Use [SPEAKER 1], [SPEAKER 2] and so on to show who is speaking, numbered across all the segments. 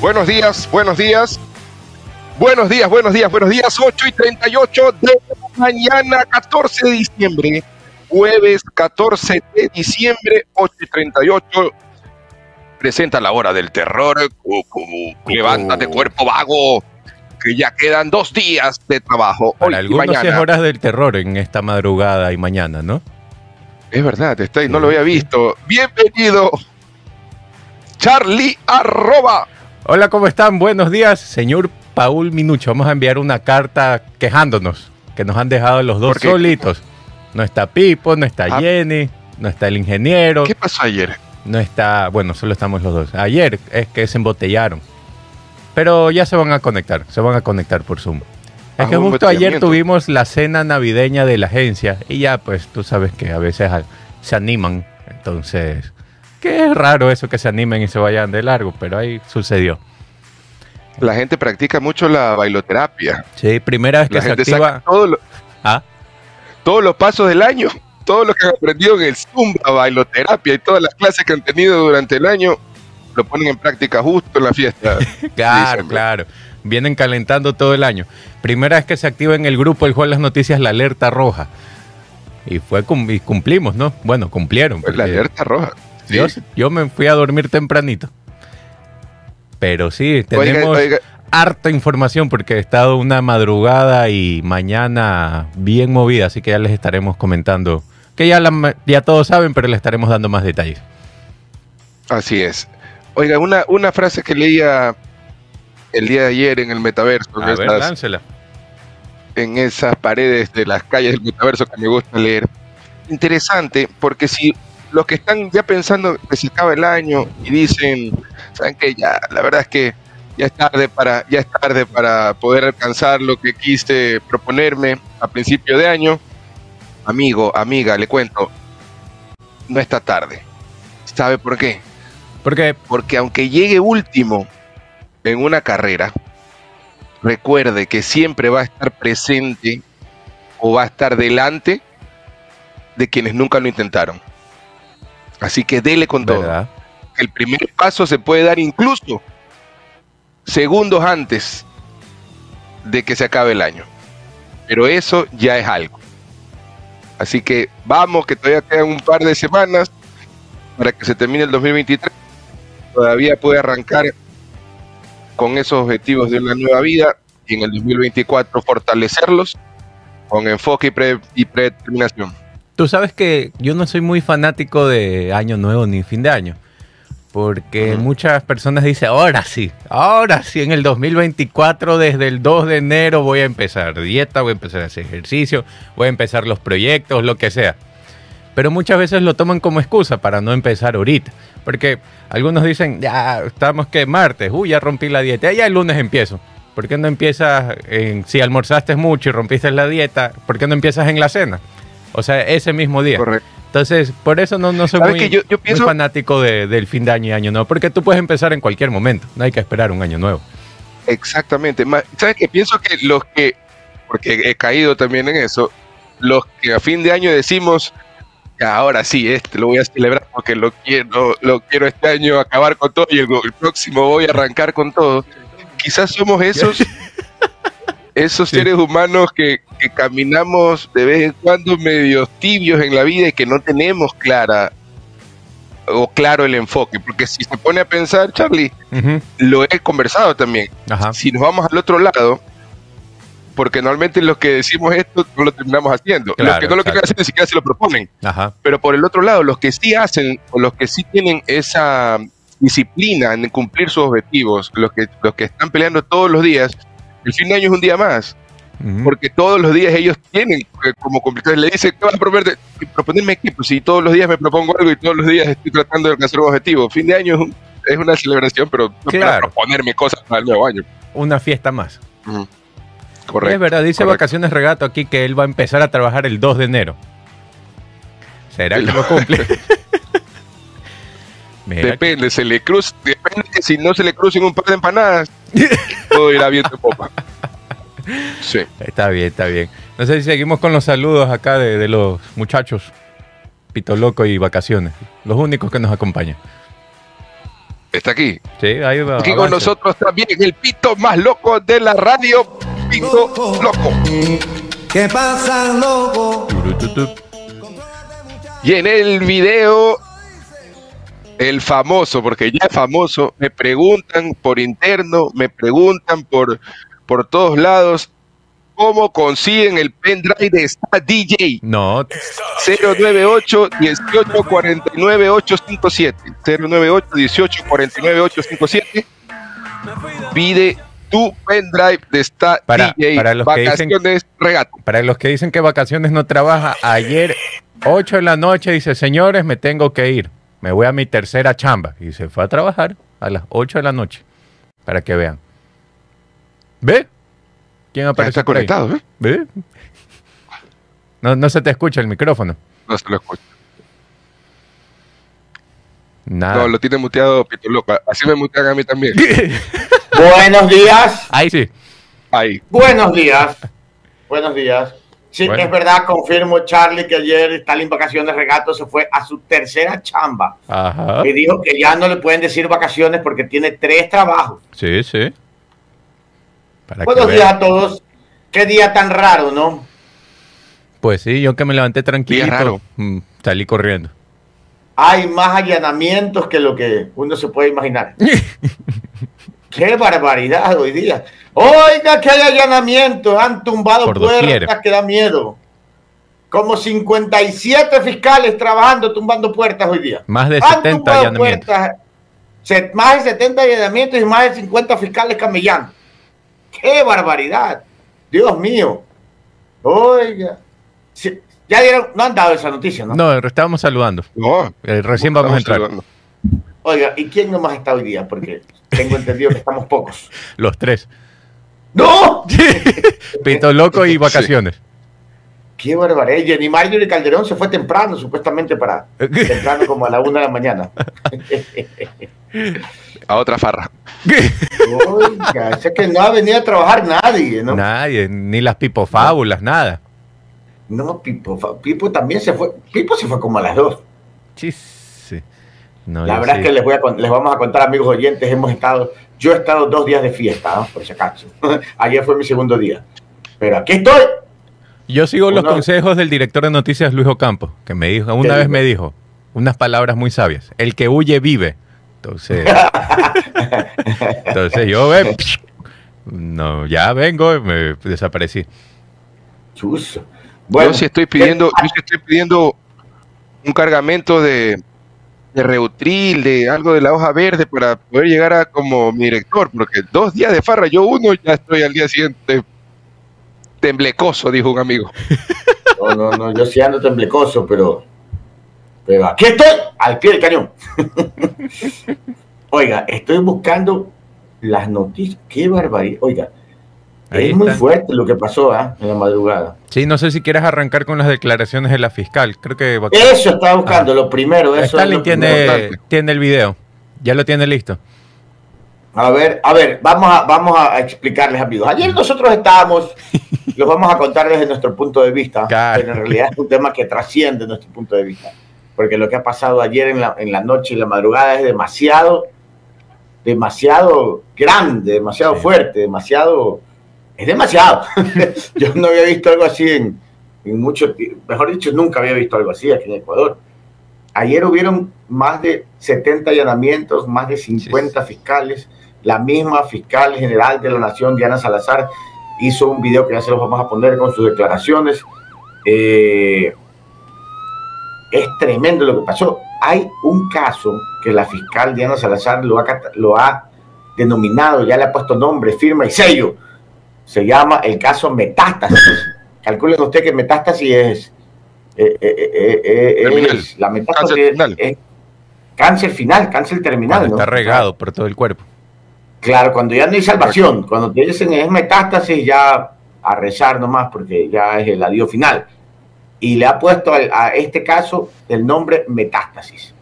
[SPEAKER 1] Buenos días, buenos días. Buenos días, buenos días, buenos días. 8 y 38 de mañana, 14 de diciembre. Jueves 14 de diciembre, 8 y 38. Presenta la hora del terror. Levántate, cuerpo vago. Que ya quedan dos días de trabajo.
[SPEAKER 2] Para algunos es horas del terror en esta madrugada y mañana, ¿no?
[SPEAKER 1] Es verdad, está ahí, no lo había visto. Bienvenido, Charlie Arroba.
[SPEAKER 2] Hola, ¿cómo están? Buenos días, señor Paul Minucho. Vamos a enviar una carta quejándonos que nos han dejado los dos solitos. No está Pipo, no está ah. Jenny, no está el ingeniero.
[SPEAKER 1] ¿Qué pasó ayer?
[SPEAKER 2] No está, bueno, solo estamos los dos. Ayer es que se embotellaron. Pero ya se van a conectar, se van a conectar por Zoom. Es ah, que justo ayer tuvimos la cena navideña de la agencia y ya pues tú sabes que a veces se animan. Entonces, que es raro eso que se animen y se vayan de largo, pero ahí sucedió.
[SPEAKER 1] La gente practica mucho la bailoterapia.
[SPEAKER 2] Sí, primera vez que se activa.
[SPEAKER 1] ¿Ah? Todos los pasos del año, todo lo que han aprendido en el Zumba, bailoterapia y todas las clases que han tenido durante el año, lo ponen en práctica justo en la fiesta.
[SPEAKER 2] claro, claro. Vienen calentando todo el año. Primera vez que se activa en el grupo el Juan Las Noticias la alerta roja. Y fue y cumplimos, ¿no? Bueno, cumplieron.
[SPEAKER 1] la alerta roja.
[SPEAKER 2] Yo, me fui a dormir tempranito. Pero sí, tenemos harta información porque he estado una madrugada y mañana bien movida, así que ya les estaremos comentando. Que ya, ya todos saben, pero les estaremos dando más detalles.
[SPEAKER 1] Así es. Oiga, una, una frase que leía el día de ayer en el metaverso.
[SPEAKER 2] A ver,
[SPEAKER 1] En esas paredes de las calles del metaverso que me gusta leer. Interesante, porque si los que están ya pensando que se acaba el año y dicen, saben que ya, la verdad es que ya es tarde para, ya es tarde para poder alcanzar lo que quise proponerme a principio de año. Amigo, amiga, le cuento, no está tarde. ¿Sabe por qué?
[SPEAKER 2] ¿Por qué?
[SPEAKER 1] Porque aunque llegue último en una carrera, recuerde que siempre va a estar presente o va a estar delante de quienes nunca lo intentaron. Así que dele con todo. El primer paso se puede dar incluso segundos antes de que se acabe el año. Pero eso ya es algo. Así que vamos, que todavía quedan un par de semanas para que se termine el 2023. Todavía puede arrancar con esos objetivos de una nueva vida y en el 2024 fortalecerlos con enfoque y, pre y predeterminación.
[SPEAKER 2] Tú sabes que yo no soy muy fanático de Año Nuevo ni fin de año. Porque muchas personas dicen, ahora sí, ahora sí, en el 2024, desde el 2 de enero voy a empezar dieta, voy a empezar a hacer ejercicio, voy a empezar los proyectos, lo que sea. Pero muchas veces lo toman como excusa para no empezar ahorita. Porque algunos dicen, ya estamos que martes, uy, ya rompí la dieta, ya el lunes empiezo. ¿Por qué no empiezas, en, si almorzaste mucho y rompiste la dieta, ¿por qué no empiezas en la cena? O sea, ese mismo día. Correcto. Entonces, por eso no, no soy muy, fanático del fin de año y año nuevo, porque tú puedes empezar en cualquier momento, no hay que esperar un año nuevo.
[SPEAKER 1] Exactamente. ¿Sabes qué? Pienso que los que, porque he caído también en eso, los que a fin de año decimos, ahora sí, este lo voy a celebrar porque lo quiero, lo quiero este año acabar con todo y el próximo voy a arrancar con todo. Quizás somos esos esos seres humanos que, caminamos de vez en cuando medio tibios en la vida y que no tenemos clara o claro el enfoque, porque si se pone a pensar, Charlie, lo he conversado también. Si nos vamos al otro lado, porque normalmente los que decimos esto no lo terminamos haciendo. los que no lo quieren hacer ni siquiera se lo proponen. Pero por el otro lado, los que sí hacen, o los que sí tienen esa disciplina en cumplir sus objetivos, los que, los que están peleando todos los días, el fin de año es un día más. Porque todos los días ellos tienen como complicado. Le dicen, ¿qué vas a proponer? Proponerme qué? Pues si todos los días me propongo algo y todos los días estoy tratando de alcanzar un objetivo. Fin de año es, una celebración, pero no para proponerme cosas para el nuevo año.
[SPEAKER 2] Una fiesta más. Correcto. Es verdad, dice Vacaciones Regato aquí que él va a empezar a trabajar el 2 de enero. ¿Será que lo cumple?
[SPEAKER 1] depende, se le cruza, depende que si no se le crucen un par de empanadas, todo irá bien de popa.
[SPEAKER 2] Sí. Está bien, está bien. No sé si seguimos con los saludos acá de, los muchachos Pito Loco y Vacaciones, los únicos que nos acompañan.
[SPEAKER 1] Está aquí.
[SPEAKER 2] Sí, ahí va.
[SPEAKER 1] Aquí con nosotros también el pito más loco de la radio, Pito Loco.
[SPEAKER 3] ¿Qué pasa, loco?
[SPEAKER 1] Y en el video, el famoso, porque ya es famoso, me preguntan por interno, me preguntan por, por todos lados, ¿cómo consiguen el pendrive de esta DJ?
[SPEAKER 2] No,
[SPEAKER 1] 098 18 49 857 098 18 49 857 pide tu pendrive de esta
[SPEAKER 2] Para-
[SPEAKER 1] DJ
[SPEAKER 2] para los que dicen-
[SPEAKER 1] vacaciones
[SPEAKER 2] para los que dicen que vacaciones no trabaja, ayer 8 de la noche dice, señores, me tengo que ir. Me voy a mi tercera chamba. Y se fue a trabajar a las 8 de la noche. Para que vean. ¿Ve? ¿Quién
[SPEAKER 1] Ya
[SPEAKER 2] aparece
[SPEAKER 1] está conectado ¿eh?
[SPEAKER 2] ¿Ve? No, no se te escucha el micrófono.
[SPEAKER 1] no se lo escucha
[SPEAKER 2] Nada.
[SPEAKER 1] no lo tiene muteado Pito Loco así me mutean a mí también
[SPEAKER 4] Buenos días,
[SPEAKER 2] Ahí sí.
[SPEAKER 1] ahí
[SPEAKER 4] buenos días, buenos días. Sí,
[SPEAKER 2] Bueno.
[SPEAKER 4] es verdad, confirmo, Charlie, que ayer Stalin Vacaciones Regato se fue a su tercera chamba
[SPEAKER 2] Ajá.
[SPEAKER 4] y dijo que ya no le pueden decir vacaciones porque tiene tres trabajos.
[SPEAKER 2] Sí, sí. Para
[SPEAKER 4] buenos días a todos. Qué día tan raro, ¿no?
[SPEAKER 2] Pues sí, yo que me levanté tranquilo.
[SPEAKER 1] raro.
[SPEAKER 2] salí corriendo.
[SPEAKER 4] Hay más allanamientos que lo que uno se puede imaginar. Qué barbaridad hoy día. Oiga, que hay allanamientos. Han tumbado
[SPEAKER 2] Por
[SPEAKER 4] puertas
[SPEAKER 2] doquier.
[SPEAKER 4] que da miedo. Como 57 fiscales trabajando, tumbando puertas hoy día.
[SPEAKER 2] Más de
[SPEAKER 4] Han
[SPEAKER 2] 70
[SPEAKER 4] tumbado
[SPEAKER 2] allanamientos.
[SPEAKER 4] puertas, se- más de 70 allanamientos y más de 50 fiscales camellando. ¡Qué barbaridad! Dios mío. Oiga. Ya dieron, no han dado esa noticia, ¿no?
[SPEAKER 2] No, estábamos saludando.
[SPEAKER 1] no
[SPEAKER 2] Eh, recién vamos a entrar.
[SPEAKER 1] saludando.
[SPEAKER 4] Oiga, ¿y quién nomás está hoy día? Porque tengo entendido que estamos pocos.
[SPEAKER 2] Los tres.
[SPEAKER 4] ¡No!
[SPEAKER 2] Pito loco y vacaciones.
[SPEAKER 4] ¡Qué barbaridad! Jenny Marjorie Calderón se fue temprano, supuestamente para temprano como a la una de la mañana.
[SPEAKER 1] a otra farra
[SPEAKER 4] Oiga, es que no ha venido a trabajar nadie, ¿no?
[SPEAKER 2] Nadie, ni las pipofábulas, nada.
[SPEAKER 4] No, Pipo, Pipo también se fue. Pipo se fue como a las dos.
[SPEAKER 2] Sí, sí. No,
[SPEAKER 4] La verdad
[SPEAKER 2] sí.
[SPEAKER 4] es que les, voy a, les vamos a contar, amigos oyentes, hemos estado, yo he estado dos días de fiesta, ¿no? por si acaso. Ayer fue mi segundo día. Pero aquí estoy.
[SPEAKER 2] Yo sigo los consejos del director de noticias Luis Ocampo, que me dijo, una
[SPEAKER 4] ¿Qué
[SPEAKER 2] vez
[SPEAKER 4] dijo?
[SPEAKER 2] me dijo unas palabras muy sabias. El que huye vive. Entonces, entonces yo ve, no, ya vengo, y me desaparecí.
[SPEAKER 4] Bueno,
[SPEAKER 1] yo sí estoy pidiendo yo sí estoy pidiendo un cargamento de de Reutril, de algo de la hoja verde para poder llegar a como mi director, porque dos días de farra, yo uno ya estoy al día siguiente temblecoso, dijo un amigo.
[SPEAKER 4] No, no, no, yo sí ando temblecoso, pero, pero aquí estoy, al pie del cañón. Oiga, estoy buscando las noticias. Qué barbaridad. Oiga,
[SPEAKER 2] Ahí
[SPEAKER 4] es muy fuerte lo que pasó ¿ah? en la madrugada.
[SPEAKER 2] Sí, no sé si quieres arrancar con las declaraciones de la fiscal. Creo que
[SPEAKER 4] Eso estaba buscando, lo primero. Eso es lo
[SPEAKER 2] tiene,
[SPEAKER 4] primero.
[SPEAKER 2] tiene el video. Ya lo tiene listo.
[SPEAKER 4] A ver, a ver, vamos a, vamos a explicarles, amigos. Ayer nosotros estábamos, los vamos a contar desde nuestro punto de vista,
[SPEAKER 2] Claro.
[SPEAKER 4] pero en realidad es un tema que trasciende nuestro punto de vista, porque lo que ha pasado ayer en la, en la noche y la madrugada es demasiado, demasiado grande, demasiado
[SPEAKER 2] Sí.
[SPEAKER 4] fuerte, demasiado, es demasiado. Yo no había visto algo así en, en mucho tiempo, mejor dicho, nunca había visto algo así aquí en Ecuador. Ayer hubieron más de 70 allanamientos, más de 50 fiscales. La misma fiscal general de la Nación, Diana Salazar, hizo un video que ya se los vamos a poner con sus declaraciones. Eh, es tremendo lo que pasó. Hay un caso que la fiscal Diana Salazar lo ha, cata- lo ha denominado, ya le ha puesto nombre, firma y sello. Se llama el caso Metástasis. Calculen usted que Metástasis es, eh, eh, eh, eh, es la metástasis
[SPEAKER 1] Cáncer final.
[SPEAKER 4] es cáncer final, cáncer terminal.
[SPEAKER 2] Cuando
[SPEAKER 4] ¿no?
[SPEAKER 2] está regado por todo el cuerpo.
[SPEAKER 4] Claro, cuando ya no hay salvación, cuando te dicen es metástasis, ya a rezar nomás, porque ya es el adiós final. Y le ha puesto al- a este caso el nombre metástasis.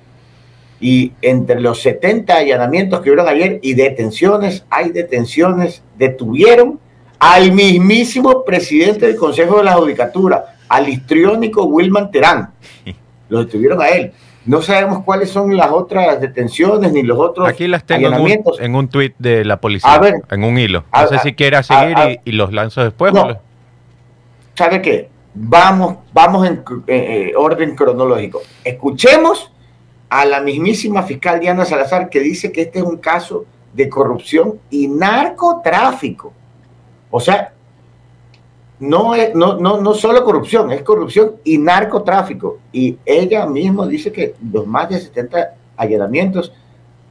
[SPEAKER 4] Y entre los 70 allanamientos que hubieron ayer y detenciones, hay detenciones, detuvieron al mismísimo presidente del Consejo de la Judicatura, al histriónico Wilman Terán. Lo detuvieron a él. no sabemos cuáles son las otras detenciones ni los otros
[SPEAKER 2] Aquí las tengo en un, en un tweet de la policía, en un hilo. No sé si quieras seguir y, los lanzo después. No.
[SPEAKER 4] ¿Sabe qué? Vamos, vamos en eh, orden cronológico. Escuchemos a la mismísima fiscal Diana Salazar que dice que este es un caso de corrupción y narcotráfico. O sea, no es no, no, no solo corrupción, es corrupción y narcotráfico. Y ella misma dice que los más de 70 allanamientos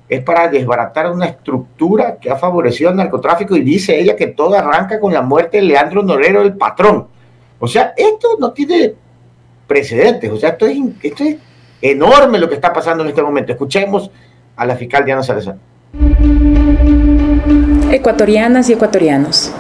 [SPEAKER 4] es para desbaratar una estructura que ha favorecido el narcotráfico y dice ella que todo arranca con la muerte de Leandro Norero, el patrón. O sea, esto no tiene precedentes, o sea, esto es, esto es enorme lo que está pasando en este momento. Escuchemos a la fiscal Diana Salazar.
[SPEAKER 5] Ecuatorianas y ecuatorianos.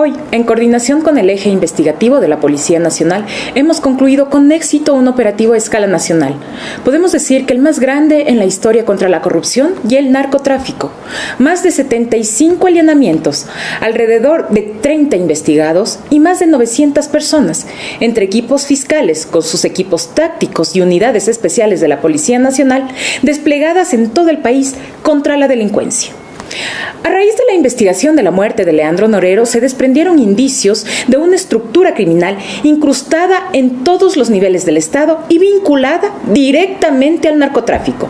[SPEAKER 5] Hoy, en coordinación con el eje investigativo de la Policía Nacional, hemos concluido con éxito un operativo a escala nacional. Podemos decir que el más grande en la historia contra la corrupción y el narcotráfico. Más de 75 allanamientos, alrededor de 30 investigados y más de 900 personas, entre equipos fiscales con sus equipos tácticos y unidades especiales de la Policía Nacional desplegadas en todo el país contra la delincuencia. A raíz de la investigación de la muerte de Leandro Norero se desprendieron indicios de una estructura criminal incrustada en todos los niveles del Estado y vinculada directamente al narcotráfico.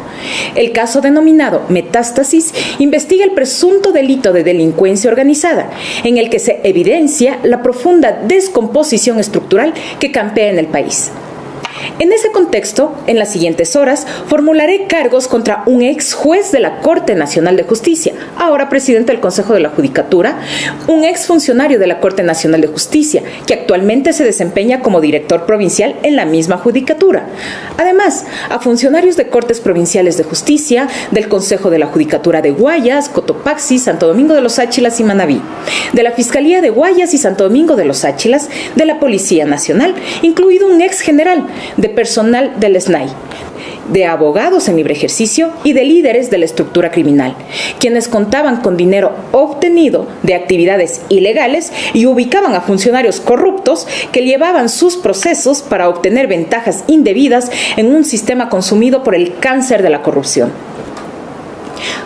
[SPEAKER 5] El caso denominado Metástasis investiga el presunto delito de delincuencia organizada, en el que se evidencia la profunda descomposición estructural que campea en el país. En ese contexto, en las siguientes horas, formularé cargos contra un ex juez de la Corte Nacional de Justicia, ahora presidente del Consejo de la Judicatura, un ex funcionario de la Corte Nacional de Justicia, que actualmente se desempeña como director provincial en la misma Judicatura. Además, a funcionarios de Cortes Provinciales de Justicia, del Consejo de la Judicatura de Guayas, Cotopaxi, Santo Domingo de los Áchilas y Manabí, de la Fiscalía de Guayas y Santo Domingo de los Áchilas, de la Policía Nacional, incluido un ex general, de personal del SNAI, de abogados en libre ejercicio y de líderes de la estructura criminal, quienes contaban con dinero obtenido de actividades ilegales y ubicaban a funcionarios corruptos que llevaban sus procesos para obtener ventajas indebidas en un sistema consumido por el cáncer de la corrupción.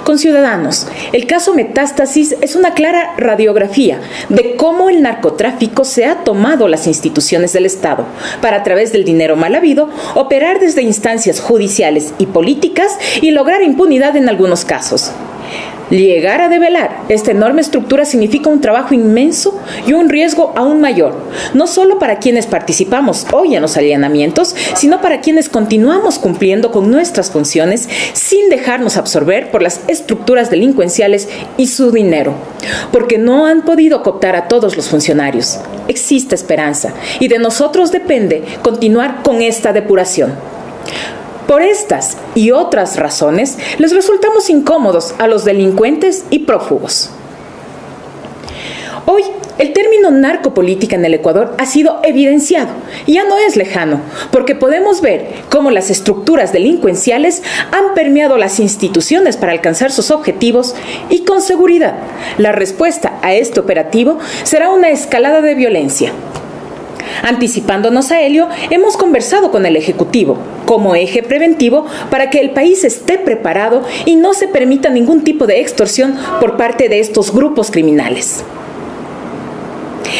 [SPEAKER 5] Con Ciudadanos, el caso Metástasis es una clara radiografía de cómo el narcotráfico se ha tomado las instituciones del Estado para a través del dinero mal habido operar desde instancias judiciales y políticas y lograr impunidad en algunos casos. Llegar a develar esta enorme estructura significa un trabajo inmenso y un riesgo aún mayor, no solo para quienes participamos hoy en los allanamientos, sino para quienes continuamos cumpliendo con nuestras funciones sin dejarnos absorber por las estructuras delincuenciales y su dinero, porque no han podido cooptar a todos los funcionarios. Existe esperanza y de nosotros depende continuar con esta depuración. Por estas y otras razones, les resultamos incómodos a los delincuentes y prófugos. Hoy, el término narcopolítica en el Ecuador ha sido evidenciado ya no es lejano, porque podemos ver cómo las estructuras delincuenciales han permeado las instituciones para alcanzar sus objetivos y con seguridad la respuesta a este operativo será una escalada de violencia. Anticipándonos a ello, hemos conversado con el Ejecutivo como eje preventivo para que el país esté preparado y no se permita ningún tipo de extorsión por parte de estos grupos criminales.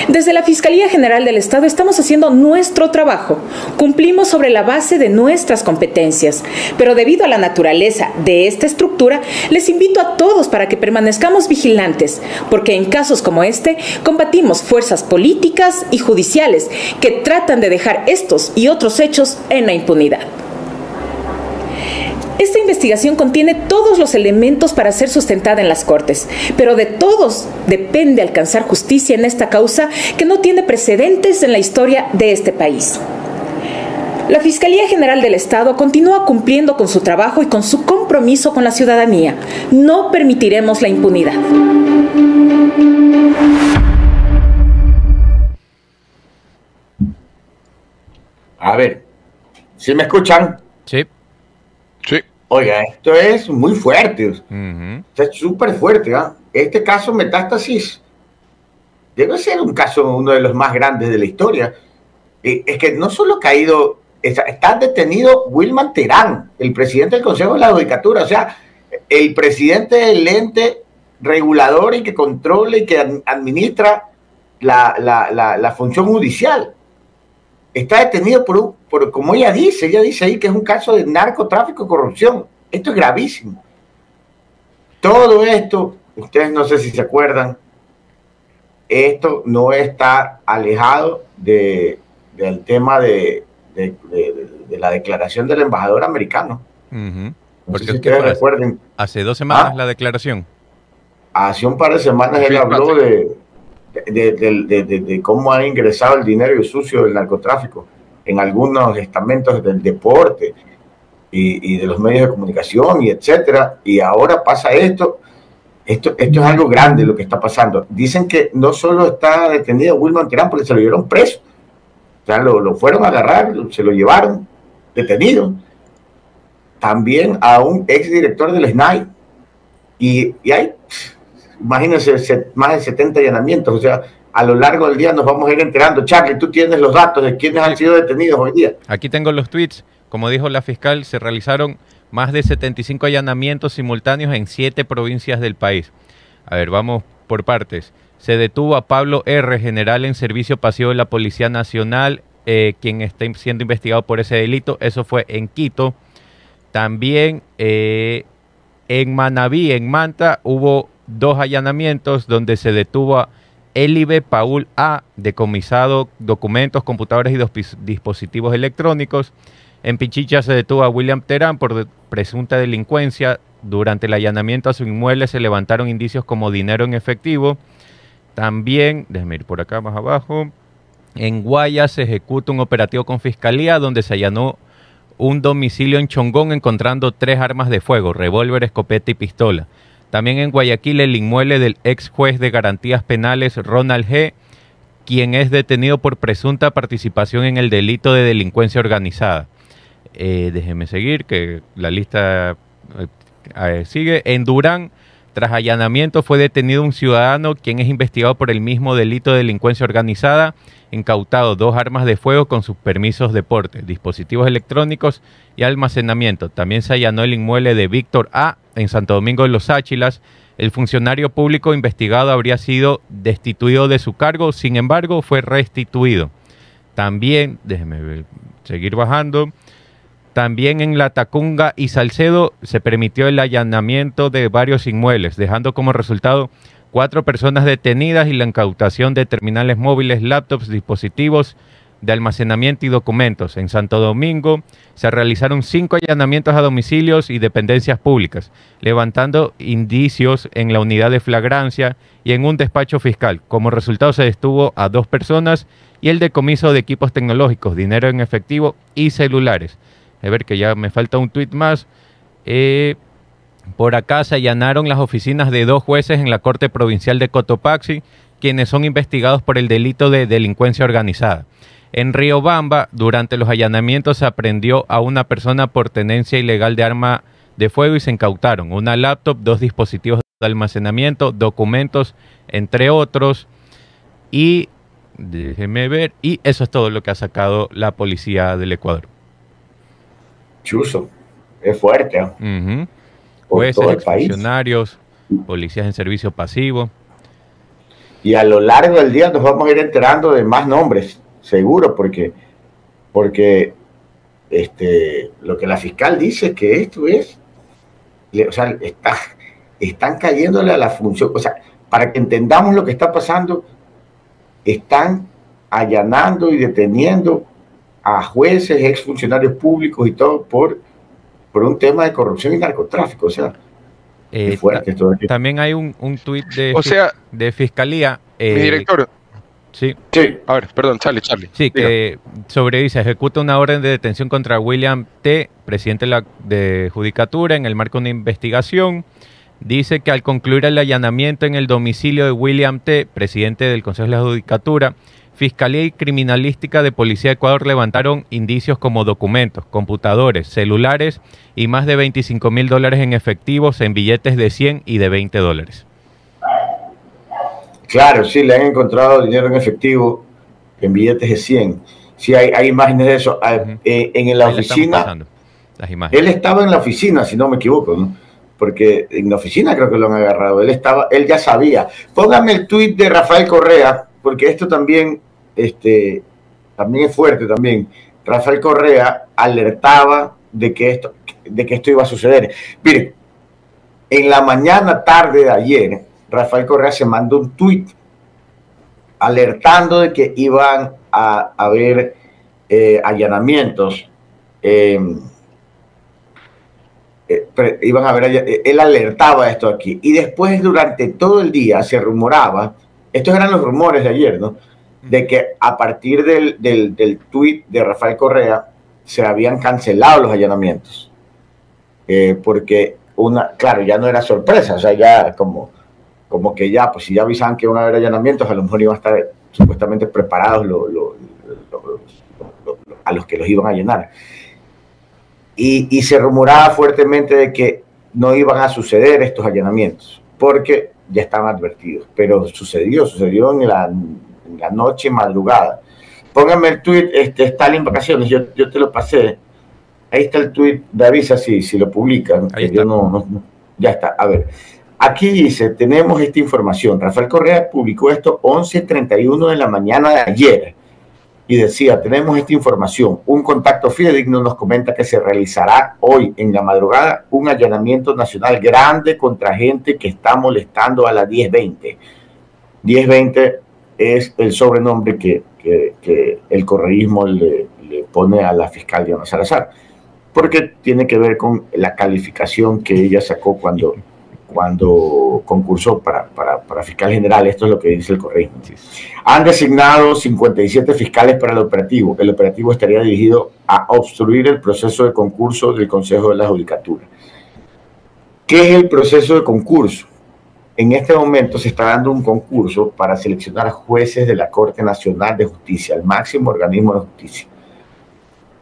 [SPEAKER 5] Desde la Fiscalía General del Estado estamos haciendo nuestro trabajo. Cumplimos sobre la base de nuestras competencias, pero debido a la naturaleza de esta estructura, les invito a todos para que permanezcamos vigilantes, porque en casos como este combatimos fuerzas políticas y judiciales que tratan de dejar estos y otros hechos en la impunidad. Esta investigación contiene todos los elementos para ser sustentada en las Cortes, pero de todos depende alcanzar justicia en esta causa que no tiene precedentes en la historia de este país. La Fiscalía General del Estado continúa cumpliendo con su trabajo y con su compromiso con la ciudadanía. No permitiremos la impunidad.
[SPEAKER 4] A ver, ¿sí me escuchan?
[SPEAKER 2] Sí.
[SPEAKER 4] Oiga, esto es muy fuerte. es súper fuerte. ¿ah? Este caso Metástasis debe ser un caso, uno de los más grandes de la historia. Eh, es que no solo ha caído está, detenido Wilman Terán, el presidente del Consejo de la Judicatura, o sea, el presidente del ente regulador y que controla y que administra la, función judicial. Está detenido por, por, como ella dice, ella dice ahí que es un caso de narcotráfico y corrupción. Esto es gravísimo. Todo esto, ustedes no sé si se acuerdan, esto no está alejado de, del tema de, de, la declaración del embajador americano.
[SPEAKER 2] Porque ustedes recuerden. Hace dos semanas ¿Ah? la declaración.
[SPEAKER 4] Hace un par de semanas él habló de, de, cómo ha ingresado el dinero sucio del narcotráfico en algunos estamentos del deporte y, de los medios de comunicación y etcétera. Y ahora pasa esto. Esto, esto es algo grande lo que está pasando. Dicen que no solo está detenido Wilman Tirán porque se lo llevaron preso, o sea, lo, fueron a agarrar, se lo llevaron detenido. También a un ex director del SNAI. Y, y hay, imagínense, más de 70 allanamientos. O sea, a lo largo del día nos vamos a ir enterando. Charlie, tú tienes los datos de quiénes han sido detenidos hoy día.
[SPEAKER 2] Aquí tengo los tweets. Como dijo la fiscal, se realizaron más de 75 allanamientos simultáneos en siete provincias del país. A ver, vamos por partes. Se detuvo a Pablo R., general en servicio pasivo de la Policía Nacional, eh, quien está siendo investigado por ese delito. Eso fue en Quito. También eh, en Manabí, en Manta, hubo dos allanamientos donde se detuvo a Elibe Paul A, decomisado documentos, computadores y dispositivos electrónicos. En Pichicha se detuvo a William Terán por presunta delincuencia. Durante el allanamiento a su inmueble se levantaron indicios como dinero en efectivo. También, déjeme ir por acá más abajo, en Guayas se ejecuta un operativo con fiscalía donde se allanó un domicilio en Chongón encontrando tres armas de fuego, revólver, escopeta y pistola. También en Guayaquil el inmueble del ex juez de garantías penales Ronald G., quien es detenido por presunta participación en el delito de delincuencia organizada. Eh, déjeme seguir, que la lista eh, sigue. En Durán tras allanamiento fue detenido un ciudadano quien es investigado por el mismo delito de delincuencia organizada, incautado dos armas de fuego con sus permisos de porte, dispositivos electrónicos y almacenamiento. También se allanó el inmueble de Víctor A en Santo Domingo de los Áchilas. El funcionario público investigado habría sido destituido de su cargo, sin embargo fue restituido. También, déjeme seguir bajando. También en La Tacunga y Salcedo se permitió el allanamiento de varios inmuebles, dejando como resultado cuatro personas detenidas y la incautación de terminales móviles, laptops, dispositivos de almacenamiento y documentos. En Santo Domingo se realizaron cinco allanamientos a domicilios y dependencias públicas, levantando indicios en la unidad de flagrancia y en un despacho fiscal. Como resultado se detuvo a dos personas y el decomiso de equipos tecnológicos, dinero en efectivo y celulares. A ver que ya me falta un tuit más. Eh, por acá se allanaron las oficinas de dos jueces en la Corte Provincial de Cotopaxi, quienes son investigados por el delito de delincuencia organizada. En Riobamba, durante los allanamientos se aprendió a una persona por tenencia ilegal de arma de fuego y se incautaron una laptop, dos dispositivos de almacenamiento, documentos, entre otros. Y déjeme ver, y eso es todo lo que ha sacado la policía del Ecuador.
[SPEAKER 4] Chuso, es fuerte.
[SPEAKER 2] ¿eh? Jueces, funcionarios, policías en servicio pasivo.
[SPEAKER 4] Y a lo largo del día nos vamos a ir enterando de más nombres, seguro, porque, porque este, lo que la fiscal dice es que esto es, o sea, está, están cayéndole a la función, o sea, para que entendamos lo que está pasando, están allanando y deteniendo a jueces, exfuncionarios públicos y todo por, por un tema de corrupción y narcotráfico. O sea,
[SPEAKER 2] eh, También hay un, un tuit de,
[SPEAKER 1] o sea,
[SPEAKER 2] de fiscalía.
[SPEAKER 1] Eh, mi director.
[SPEAKER 2] Sí.
[SPEAKER 1] sí. A ver, perdón, Charlie, Charlie.
[SPEAKER 2] Sí, que sobre dice, ejecuta una orden de detención contra William T., presidente de la de Judicatura, en el marco de una investigación. Dice que al concluir el allanamiento en el domicilio de William T., presidente del Consejo de la Judicatura, Fiscalía y Criminalística de Policía de Ecuador levantaron indicios como documentos, computadores, celulares y más de 25 mil dólares en efectivos en billetes de 100 y de 20 dólares.
[SPEAKER 4] Claro, sí, le han encontrado dinero en efectivo en billetes de 100. Sí, hay, hay imágenes de eso. Ah, eh, en la oficina. Él estaba en la oficina, si no me equivoco, ¿no? Porque en la oficina creo que lo han agarrado. Él estaba, él ya sabía. Póngame el tuit de Rafael Correa, porque esto también, este, también es fuerte también. Rafael Correa alertaba de que esto, de que esto iba a suceder. Miren, en la mañana tarde de ayer, Rafael Correa se mandó un tuit alertando de que iban a haber eh, allanamientos. Em, eh, iban a eh, él alertaba esto aquí. Y después, durante todo el día, se rumoraba, estos eran los rumores de ayer, ¿no? De que a partir del, del, del tuit de Rafael Correa se habían cancelado los allanamientos. porque una, claro, ya no era sorpresa, o sea, ya como como que ya, pues si ya avisaban que iban a haber allanamientos, a lo mejor iban a estar supuestamente preparados a los que los iban a llenar. Y, se rumoraba fuertemente de que no iban a suceder estos allanamientos, porque ya estaban advertidos. Pero sucedió, sucedió en la, noche madrugada. Pónganme el tweet, este, Stalin Vacaciones, yo, yo te lo pasé. Ahí está el tweet de avisa si, si lo publican. Yo no, ya está, a ver. Aquí dice, tenemos esta información. Rafael Correa publicó esto 11.31 de la mañana de ayer y decía, tenemos esta información. Un contacto fidedigno nos comenta que se realizará hoy en la madrugada un allanamiento nacional grande contra gente que está molestando a la 1020. 1020 es el sobrenombre que, el correísmo le, pone a la fiscal Diana Salazar, porque tiene que ver con la calificación que ella sacó cuando cuando concursó para, para, fiscal general, esto es lo que dice el correo. Han designado 57 fiscales para el operativo. El operativo estaría dirigido a obstruir el proceso de concurso del Consejo de la Judicatura. ¿Qué es el proceso de concurso? En este momento se está dando un concurso para seleccionar jueces de la Corte Nacional de Justicia, el máximo organismo de justicia.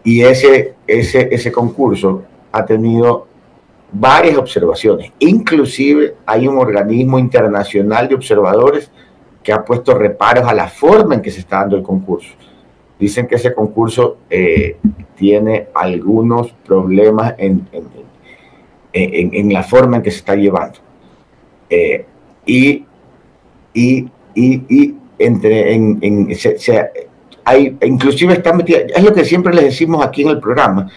[SPEAKER 4] Y ese, ese, ese concurso ha tenido varias observaciones. Inclusive hay un organismo internacional de observadores que ha puesto reparos a la forma en que se está dando el concurso. Dicen que ese concurso eh, tiene algunos problemas en, en, la forma en que se está llevando. Eh, y, y, y, entre, en, hay, inclusive está metida, es lo que siempre les decimos aquí en el programa,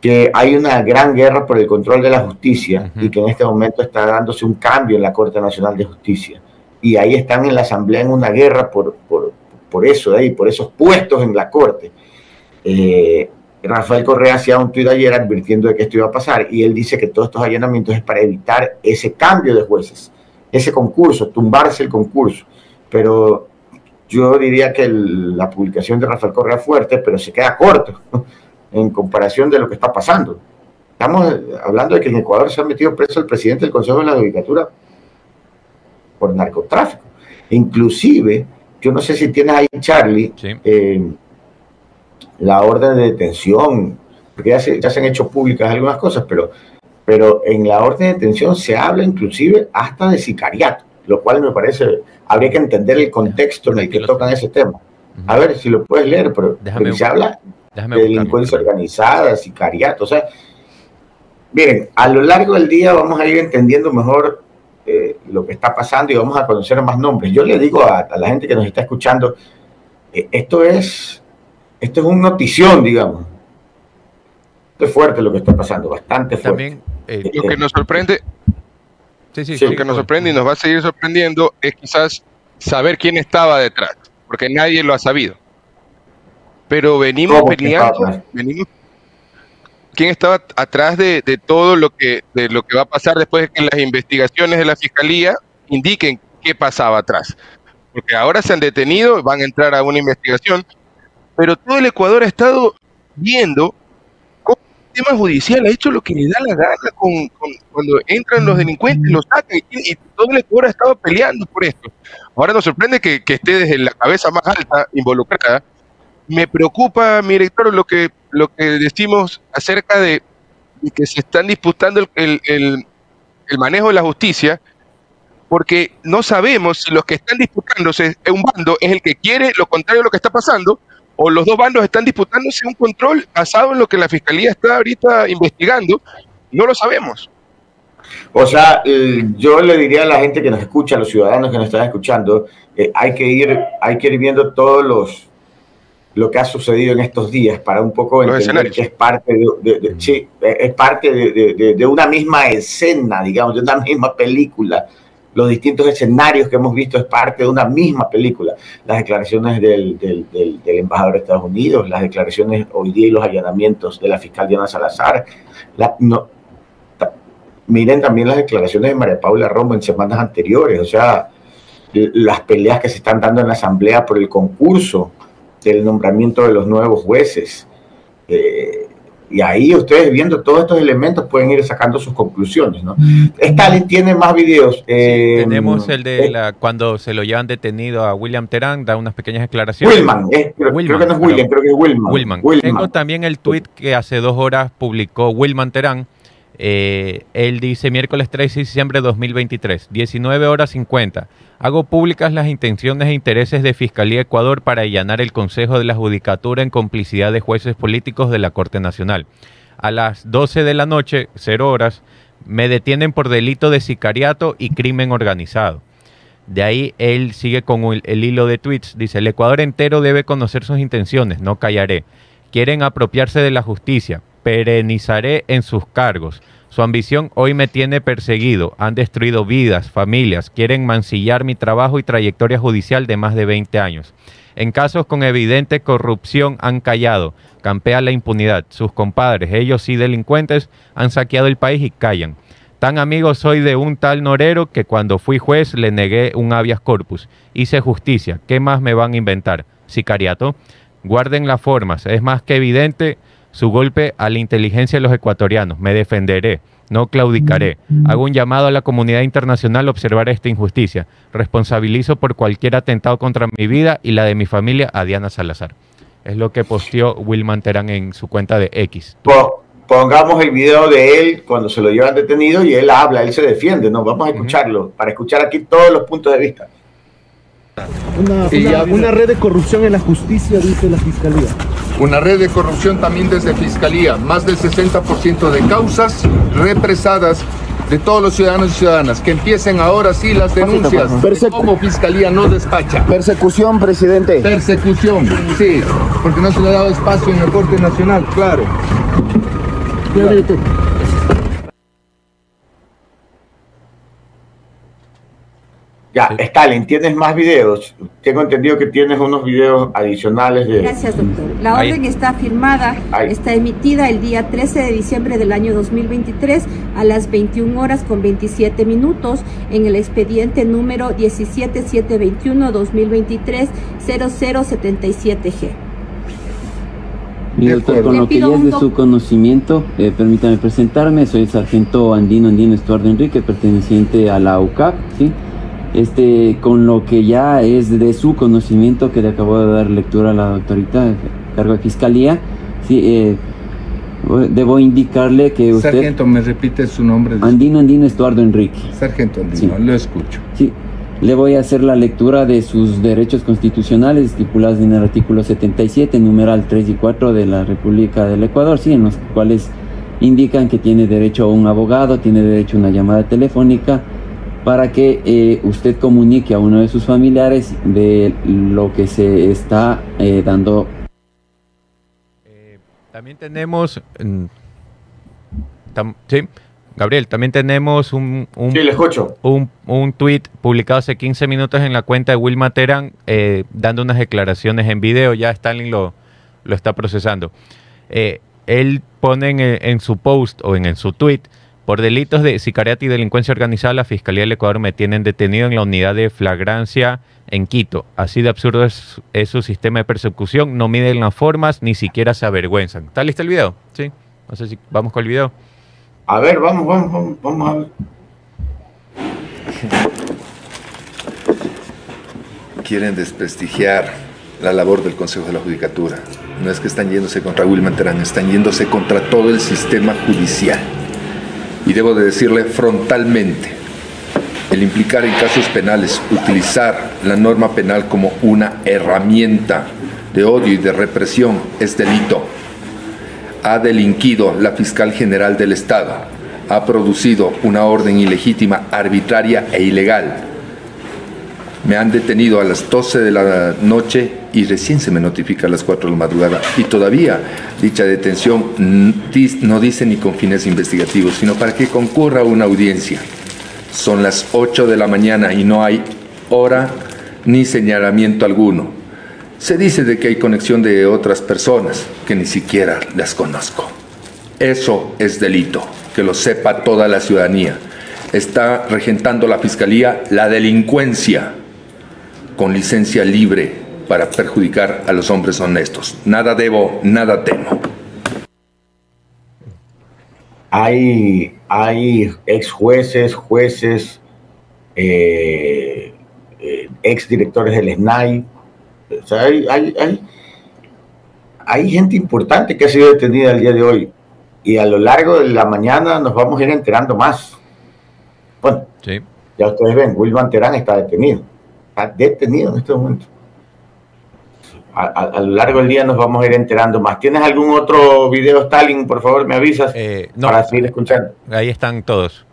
[SPEAKER 4] que hay una gran guerra por el control de la justicia y que en este momento está dándose un cambio en la Corte Nacional de Justicia. Y ahí están en la Asamblea en una guerra por, por, por eso, ahí, por esos puestos en la Corte. Eh, Rafael Correa hacía un tuit ayer advirtiendo de que esto iba a pasar y él dice que todos estos allanamientos es para evitar ese cambio de jueces, ese concurso, tumbarse el concurso. Pero yo diría que la publicación de Rafael Correa es fuerte, pero se queda corto en comparación de lo que está pasando. Estamos hablando de que en Ecuador se ha metido preso el presidente del Consejo de la Judicatura por narcotráfico. Inclusive, yo no sé si tienes ahí, Charlie, eh, la orden de detención, porque ya se, ya se han hecho públicas algunas cosas, pero, pero en la orden de detención se habla inclusive hasta de sicariato, lo cual me parece, habría que entender el contexto en el que tocan ese tema. A ver si lo puedes leer, pero, pero se habla delincuencia organizada, sicariato. O sea, miren, a lo largo del día vamos a ir entendiendo mejor eh, lo que está pasando y vamos a conocer más nombres. Yo le digo a, la gente que nos está escuchando, eh, esto es esto es una notición, digamos. Esto es fuerte lo que está pasando, bastante fuerte. También,
[SPEAKER 1] eh, lo que nos sorprende, sí, sí, lo que nos sorprende y nos va a seguir sorprendiendo es quizás saber quién estaba detrás, porque nadie lo ha sabido pero venimos peleando, venimos quién estaba atrás de, todo lo que de lo que va a pasar después de que las investigaciones de la fiscalía indiquen qué pasaba atrás. Porque ahora se han detenido, van a entrar a una investigación, pero todo el Ecuador ha estado viendo cómo el sistema judicial ha hecho lo que le da la gana con, cuando entran los delincuentes, los sacan y, todo el Ecuador ha estado peleando por esto. Ahora nos sorprende que, que esté desde la cabeza más alta involucrada me preocupa, mi director, lo que, lo que decimos acerca de, que se están disputando el, el, manejo de la justicia, porque no sabemos si los que están disputándose un bando es el que quiere lo contrario de lo que está pasando, o los dos bandos están disputándose un control basado en lo que la fiscalía está ahorita investigando, no lo sabemos.
[SPEAKER 4] O sea, yo le diría a la gente que nos escucha, a los ciudadanos que nos están escuchando, eh, hay que ir, hay que ir viendo todos los lo que ha sucedido en estos días para un poco entender que es parte de, sí, es parte de, una misma escena, digamos, de una misma película. Los distintos escenarios que hemos visto es parte de una misma película. Las declaraciones del, del, embajador de Estados Unidos, las declaraciones hoy día y los allanamientos de la fiscal Diana Salazar. no, miren también las declaraciones de María Paula Romo en semanas anteriores, o sea, las peleas que se están dando en la Asamblea por el concurso del nombramiento de los nuevos jueces. Eh, y ahí ustedes viendo todos estos elementos pueden ir sacando sus conclusiones, ¿no? Stalin tiene más videos.
[SPEAKER 2] Eh, tenemos el de eh, la, cuando se lo llevan detenido a William Terán, da unas pequeñas declaraciones.
[SPEAKER 4] Wilman, creo, que no es William, creo que es
[SPEAKER 2] Wilman. Tengo también el tweet que hace dos horas publicó Wilman Terán. Él dice miércoles 3 de diciembre de 2023, 19 horas 50. Hago públicas las intenciones e intereses de Fiscalía Ecuador para allanar el Consejo de la Judicatura en complicidad de jueces políticos de la Corte Nacional. A las 12 de la noche, 0 horas, me detienen por delito de sicariato y crimen organizado. De ahí él sigue con el, el, hilo de tweets. Dice, el Ecuador entero debe conocer sus intenciones, no callaré. Quieren apropiarse de la justicia, perenizaré en sus cargos. Su ambición hoy me tiene perseguido. Han destruido vidas, familias, quieren mancillar mi trabajo y trayectoria judicial de más de 20 años. En casos con evidente corrupción han callado, campea la impunidad. Sus compadres, ellos sí delincuentes, han saqueado el país y callan. Tan amigo soy de un tal Norero que cuando fui juez le negué un habeas corpus. Hice justicia. ¿Qué más me van a inventar? Sicariato. Guarden las formas. Es más que evidente su golpe a la inteligencia de los ecuatorianos. Me defenderé, no claudicaré. Hago un llamado a la comunidad internacional a observar esta injusticia. Responsabilizo por cualquier atentado contra mi vida y la de mi familia a Diana Salazar. Es lo que posteó Wilman Terán en su cuenta de X.
[SPEAKER 4] Pongamos el video de él cuando se lo llevan detenido y él habla, él se defiende, ¿no? Vamos a escucharlo, para escuchar aquí todos los puntos de vista.
[SPEAKER 6] Una, una, red de corrupción en la justicia, dice la Fiscalía.
[SPEAKER 7] Una red de corrupción también desde Fiscalía. Más del 60% de causas represadas de todos los ciudadanos y ciudadanas. Que empiecen ahora sí las denuncias. como Fiscalía no despacha.
[SPEAKER 6] Persecución, presidente.
[SPEAKER 7] Persecución, sí. Porque no se le ha dado espacio en la Corte Nacional, claro.
[SPEAKER 4] Ya, Stalin, ¿tienes más videos? Tengo entendido que tienes unos videos adicionales de...
[SPEAKER 8] Gracias, doctor. La orden está firmada, está emitida el día 13 de diciembre del año 2023 a las 21 horas con 27 minutos en el expediente número 17721-2023 0077G.
[SPEAKER 9] Mi doctor, con lo que ya es de su conocimiento, eh, permítame presentarme, soy el sargento Andino Andino Estuardo Enrique, perteneciente a la UCAP, ¿sí? Este, con lo que ya es de su conocimiento que le acabo de dar lectura a la doctorita, cargo de fiscalía, sí, eh, debo indicarle que usted...
[SPEAKER 7] Sargento, ¿me repite su nombre?
[SPEAKER 9] Andino Andino Estuardo Enrique.
[SPEAKER 7] Sargento Andino, lo escucho.
[SPEAKER 9] Sí, le voy a hacer la lectura de sus derechos constitucionales estipulados en el artículo 77, numeral 3 y 4 de la República del Ecuador, sí, en los cuales indican que tiene derecho a un abogado, tiene derecho a una llamada telefónica, para que eh, usted comunique a uno de sus familiares de lo que se está eh, dando.
[SPEAKER 2] Eh, también tenemos, mm, sí, Gabriel, también tenemos un, un, un, un, tweet publicado hace 15 minutos en la cuenta de Wilma Terán dando unas declaraciones en video, ya Stalin lo, lo está procesando. él pone en, en, su post o en, en su tweet por delitos de sicariato y delincuencia organizada, la Fiscalía del Ecuador me tienen detenido en la unidad de flagrancia en Quito. Así de absurdo es, su sistema de persecución. No miden las formas, ni siquiera se avergüenzan. ¿Está listo el video? Sí. No sé si vamos con el video.
[SPEAKER 4] A ver, vamos, vamos, vamos, vamos a ver.
[SPEAKER 10] Quieren desprestigiar la labor del Consejo de la Judicatura. No es que están yéndose contra Wilman Terán, están yéndose contra todo el sistema judicial y debo de decirle frontalmente, el implicar en casos penales, utilizar la norma penal como una herramienta de odio y de represión es delito. Ha delinquido la fiscal general del Estado. Ha producido una orden ilegítima, arbitraria e ilegal. Me han detenido a las 12 de la noche y recién se me notifica a las 4 de la madrugada. Y todavía dicha detención no dice ni con fines investigativos, sino para que concurra una audiencia. Son las 8 de la mañana y no hay hora ni señalamiento alguno. Se dice de que hay conexión de otras personas que ni siquiera las conozco. Eso es delito, que lo sepa toda la ciudadanía. Está regentando la Fiscalía la delincuencia con licencia libre para perjudicar a los hombres honestos. Nada debo, nada temo.
[SPEAKER 4] Hay, hay ex jueces, jueces, eh, eh, ex directores del SNAI. O sea, hay, hay, hay, gente importante que ha sido detenida el día de hoy. Y a lo largo de la mañana nos vamos a ir enterando más. Bueno, ya ustedes ven, Wilman Terán está detenido. Está detenido en este momento. A, lo largo del día nos vamos a ir enterando más. ¿Tienes algún otro video, Stalin? Por favor, me avisas
[SPEAKER 2] eh,
[SPEAKER 4] para seguir escuchando.
[SPEAKER 2] Ahí están todos.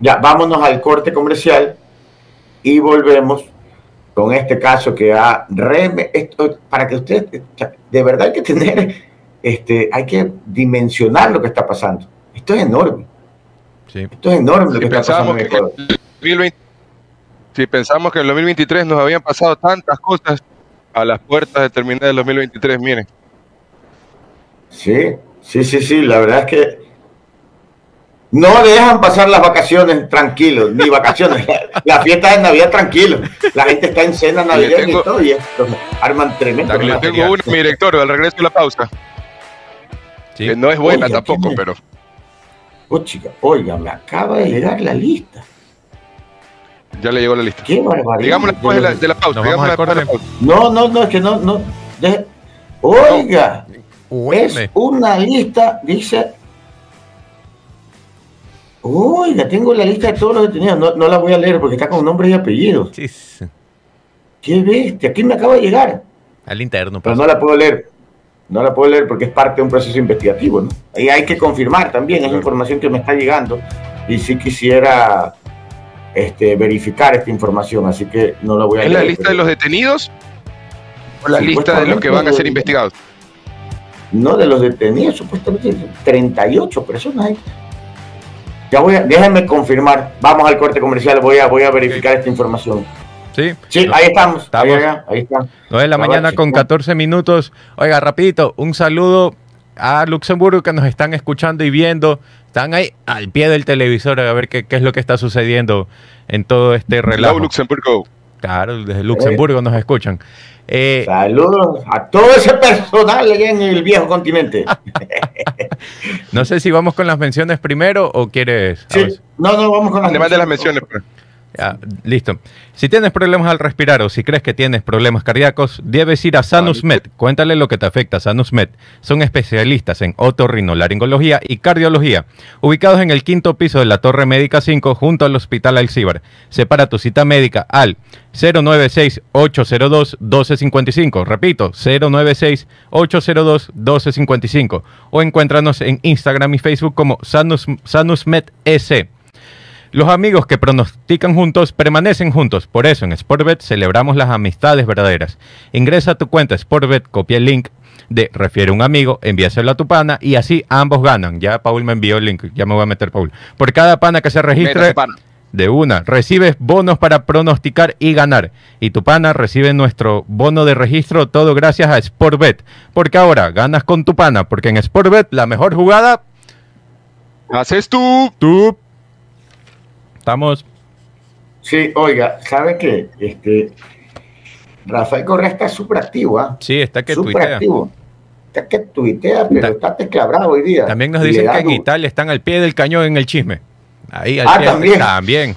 [SPEAKER 4] Ya, vámonos al corte comercial y volvemos con este caso que ha esto, para que usted de verdad hay que tener este hay que dimensionar lo que está pasando esto es enorme esto es enorme lo que está pasando en Ecuador.
[SPEAKER 1] si pensamos que en el 2023 nos habían pasado tantas cosas a las puertas de terminar el 2023 miren
[SPEAKER 4] sí sí sí sí la verdad es que no dejan pasar las vacaciones tranquilos, ni vacaciones. la fiesta de Navidad tranquilo. La gente está en cena navideña y todo, y esto arman tremendo.
[SPEAKER 1] Le tengo uno, mi director, al regreso de la pausa. Que no es buena tampoco, pero.
[SPEAKER 4] Oh, chica, oiga, me acaba de llegar la lista.
[SPEAKER 1] Ya le llegó la lista.
[SPEAKER 4] Qué barbaridad.
[SPEAKER 1] Digamos después de la, de la pausa. Digamos después de la pausa.
[SPEAKER 4] No, no, no, es que no, no. Oiga, es una lista, dice Oiga, tengo la lista de todos los detenidos. No, no la voy a leer porque está con nombres y apellidos. Sí. Qué bestia. Aquí me acaba de llegar.
[SPEAKER 2] Al interno.
[SPEAKER 4] Pero pues. no la puedo leer. No la puedo leer porque es parte de un proceso investigativo. ¿no? Y hay que confirmar también. Es información que me está llegando. Y sí quisiera este, verificar esta información. Así que no la voy a
[SPEAKER 1] leer. ¿Es la lista de los detenidos? ¿O la lista de los que van a ser investigados?
[SPEAKER 4] No, de los detenidos, supuestamente 38 personas hay. Ya voy a, déjenme confirmar. Vamos al corte comercial, voy a, voy a verificar esta información.
[SPEAKER 2] Sí,
[SPEAKER 4] sí ahí estamos. Ahí, ahí
[SPEAKER 2] está. 9 de la mañana con 14 minutos. Oiga, rapidito, un saludo a Luxemburgo que nos están escuchando y viendo. Están ahí al pie del televisor a ver qué, qué es lo que está sucediendo en todo este relajo.
[SPEAKER 1] Luxemburgo.
[SPEAKER 2] Claro, desde Luxemburgo nos escuchan.
[SPEAKER 4] Eh, Saludos a todo ese personal allá en el viejo continente.
[SPEAKER 2] no sé si vamos con las menciones primero o quieres.
[SPEAKER 4] No, no, vamos con las
[SPEAKER 1] menciones. de las menciones. Pues
[SPEAKER 2] listo. Si tienes problemas al respirar o si crees que tienes problemas cardíacos, debes ir a SanusMed. Cuéntale lo que te afecta. SanusMed son especialistas en otorrinolaringología y cardiología, ubicados en el quinto piso de la Torre Médica 5 junto al Hospital Alcibar. Separa tu cita médica al 096-802-1255. Repito, 096-802-1255. O encuéntranos en Instagram y Facebook como Sanus, SanusMed S. Los amigos que pronostican juntos permanecen juntos. Por eso en Sportbet celebramos las amistades verdaderas. Ingresa a tu cuenta Sportbet, copia el link de refiere un amigo, envíaselo a tu pana y así ambos ganan. Ya Paul me envió el link, ya me voy a meter Paul. Por cada pana que se registre de una, recibes bonos para pronosticar y ganar. Y tu pana recibe nuestro bono de registro todo gracias a Sportbet. Porque ahora ganas con tu pana, porque en Sportbet la mejor jugada
[SPEAKER 1] haces tú.
[SPEAKER 2] Tú. Estamos.
[SPEAKER 4] Sí, oiga, ¿sabe qué? Este, Rafael Correa está súper activo, ¿ah?
[SPEAKER 2] Sí, está que tuitea.
[SPEAKER 4] Activo. Está que tuitea, pero está teclabrado hoy día.
[SPEAKER 2] También nos dicen que en Italia están al pie del cañón en el chisme. Ahí, al
[SPEAKER 4] ah,
[SPEAKER 2] pie,
[SPEAKER 4] también.
[SPEAKER 2] También.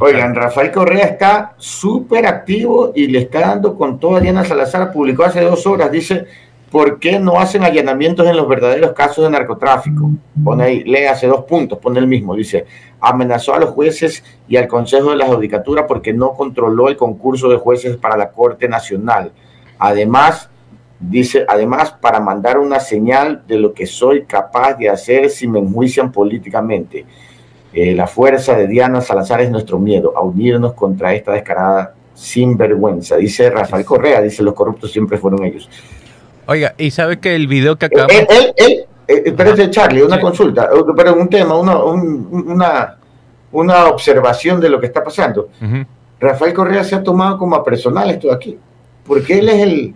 [SPEAKER 4] Oigan, Rafael Correa está súper activo y le está dando con todo. Diana Salazar publicó hace dos horas, dice, ¿por qué no hacen allanamientos en los verdaderos casos de narcotráfico? Pone ahí, lee hace dos puntos, pone el mismo, dice, amenazó a los jueces y al Consejo de la Judicatura porque no controló el concurso de jueces para la Corte Nacional. Además, dice, además, para mandar una señal de lo que soy capaz de hacer si me enjuician políticamente. Eh, la fuerza de Diana Salazar es nuestro miedo, a unirnos contra esta descarada sinvergüenza. Dice Rafael Correa, dice los corruptos siempre fueron ellos.
[SPEAKER 2] Oiga, y sabe que el video que acabamos...
[SPEAKER 4] Él, él, él espérate, Charlie, una consulta, pero un tema, una, una, una observación de lo que está pasando. Rafael Correa se ha tomado como a personal esto de aquí, porque él es el,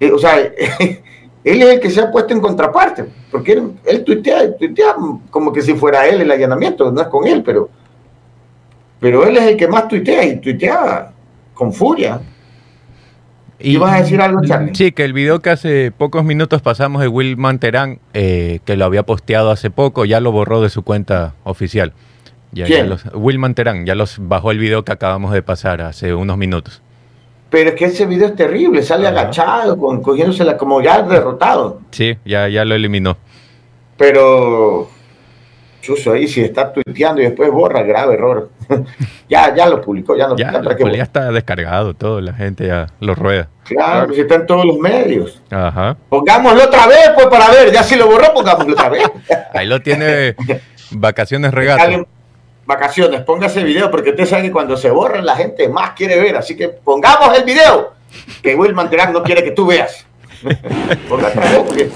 [SPEAKER 4] eh, o sea, él es el que se ha puesto en contraparte, porque él, él tuitea, tuitea, como que si fuera él el allanamiento, no es con él, pero, pero él es el que más tuitea y tuitea con furia.
[SPEAKER 2] ¿Y vas a decir algo, Charlie? Sí, que el video que hace pocos minutos pasamos de Will Manterán, eh, que lo había posteado hace poco, ya lo borró de su cuenta oficial. Ya, ¿Quién? los, Will Manterán, ya los bajó el video que acabamos de pasar hace unos minutos.
[SPEAKER 4] Pero es que ese video es terrible, sale agachado, con, cogiéndosela como ya derrotado.
[SPEAKER 2] Sí, ya, ya lo eliminó.
[SPEAKER 4] Pero Chuso ahí, si está tuiteando y después borra, grave error. ya, ya lo publicó, ya no
[SPEAKER 2] ya, ya está descargado todo, la gente ya lo rueda.
[SPEAKER 4] Claro, pues está en todos los medios.
[SPEAKER 2] Ajá.
[SPEAKER 4] Pongámoslo otra vez, pues para ver, ya si lo borró, pongámoslo otra vez.
[SPEAKER 2] ahí lo tiene vacaciones regatas.
[SPEAKER 4] Vacaciones, póngase video, porque usted sabe que cuando se borra la gente más quiere ver, así que pongamos el video que Wilman Terán no quiere que tú veas. Póngase,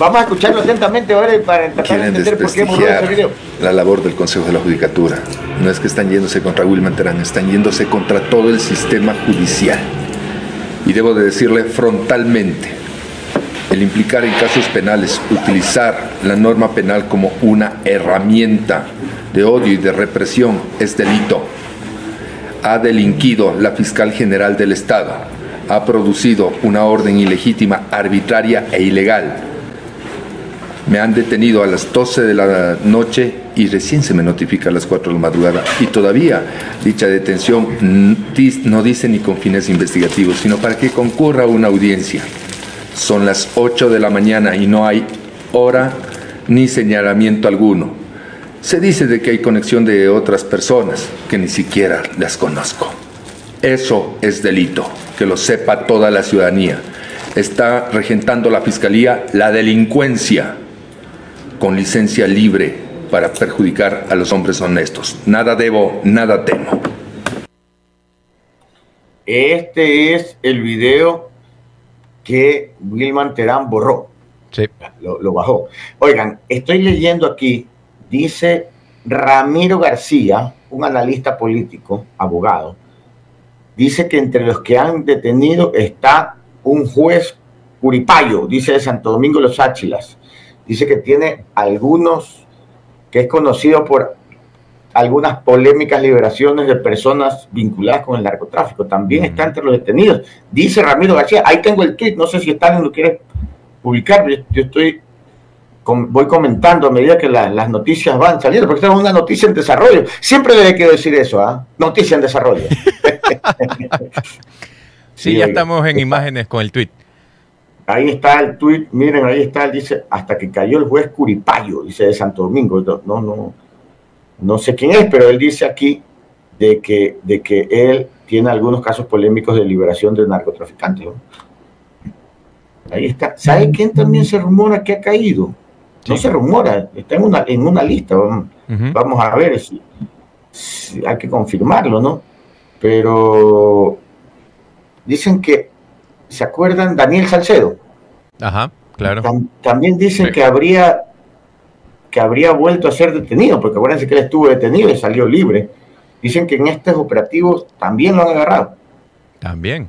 [SPEAKER 4] Vamos a escucharlo atentamente ahora para tratar de entender por qué hemos este video.
[SPEAKER 10] La labor del Consejo de la Judicatura. No es que están yéndose contra Wilman Terán, están yéndose contra todo el sistema judicial. Y debo de decirle frontalmente, el implicar en casos penales, utilizar la norma penal como una herramienta de odio y de represión es delito. Ha delinquido la fiscal general del Estado, ha producido una orden ilegítima, arbitraria e ilegal me han detenido a las 12 de la noche y recién se me notifica a las 4 de la madrugada. Y todavía dicha detención no dice ni con fines investigativos, sino para que concurra una audiencia. Son las 8 de la mañana y no hay hora ni señalamiento alguno. Se dice de que hay conexión de otras personas que ni siquiera las conozco. Eso es delito, que lo sepa toda la ciudadanía. Está regentando la Fiscalía la delincuencia con licencia libre para perjudicar a los hombres honestos. Nada debo, nada temo.
[SPEAKER 4] Este es el video que Wilman Terán borró.
[SPEAKER 2] Sí.
[SPEAKER 4] Lo, bajó. Oigan, estoy leyendo aquí, dice Ramiro García, un analista político, abogado, dice que entre los que han detenido está un juez Curipayo, dice de Santo Domingo Los Áchilas, dice que tiene algunos, que es conocido por algunas polémicas liberaciones de personas vinculadas con el narcotráfico. También está entre los detenidos. Dice Ramiro García, ahí tengo el tweet, no sé si están lo quiere publicar, yo, yo estoy voy comentando a medida que las noticias van saliendo, porque es una noticia en desarrollo. Siempre le quiero decir eso, ¿ah? Noticia en desarrollo.
[SPEAKER 2] sí, ya estamos en imágenes con el tweet.
[SPEAKER 4] Ahí está el tuit, miren, ahí está, dice, hasta que cayó el juez Curipayo, dice de Santo Domingo. No, no, no sé quién es, pero él dice aquí de que, de que él tiene algunos casos polémicos de liberación de narcotraficantes. Ahí está. ¿Sabe quién también se rumora que ha caído? No se rumora, está en una, en una lista. Vamos, a ver si, hay que confirmarlo, ¿no? Pero dicen que ¿se acuerdan? Daniel Salcedo.
[SPEAKER 2] Ajá, claro.
[SPEAKER 4] también dicen que habría que habría vuelto a ser detenido, porque acuérdense que él estuvo detenido y salió libre. Dicen que en estos operativos también lo han agarrado.
[SPEAKER 2] También.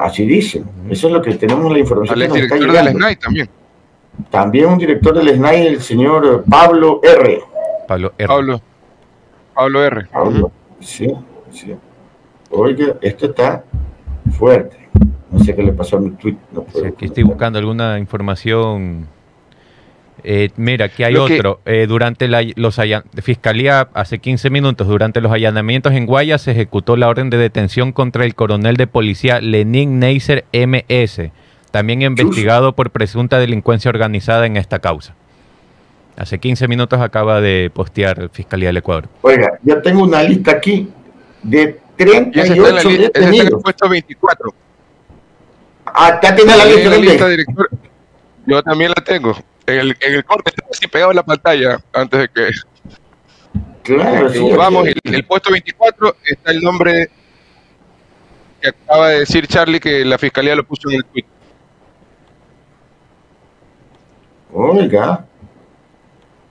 [SPEAKER 4] Así dicen. Eso es lo que tenemos la información.
[SPEAKER 1] El director del SNAI también.
[SPEAKER 4] También un director del SNAI, el señor Pablo R.
[SPEAKER 2] Pablo R.
[SPEAKER 1] Pablo, Pablo R.
[SPEAKER 4] Pablo, sí, sí. Oiga, esto está fuerte. No sé qué le pasó a mi tweet.
[SPEAKER 2] aquí estoy buscando alguna información. Eh, mira, aquí hay otro. Eh, durante la los Fiscalía, hace 15 minutos, durante los allanamientos en Guayas, se ejecutó la orden de detención contra el coronel de policía Lenín Neisser MS, también investigado por presunta delincuencia organizada en esta causa. Hace 15 minutos acaba de postear Fiscalía del Ecuador.
[SPEAKER 4] Oiga, yo tengo una lista aquí de 38 detenidos.
[SPEAKER 1] puesto 24.
[SPEAKER 4] Ah, ya tiene la lista,
[SPEAKER 1] la lista director. Yo también la tengo. En el, en el corte está así pegado en la pantalla antes de que.
[SPEAKER 4] Claro, sí,
[SPEAKER 1] Vamos, el, el puesto 24 está el nombre que acaba de decir Charlie que la fiscalía lo puso en el tweet.
[SPEAKER 4] Oiga,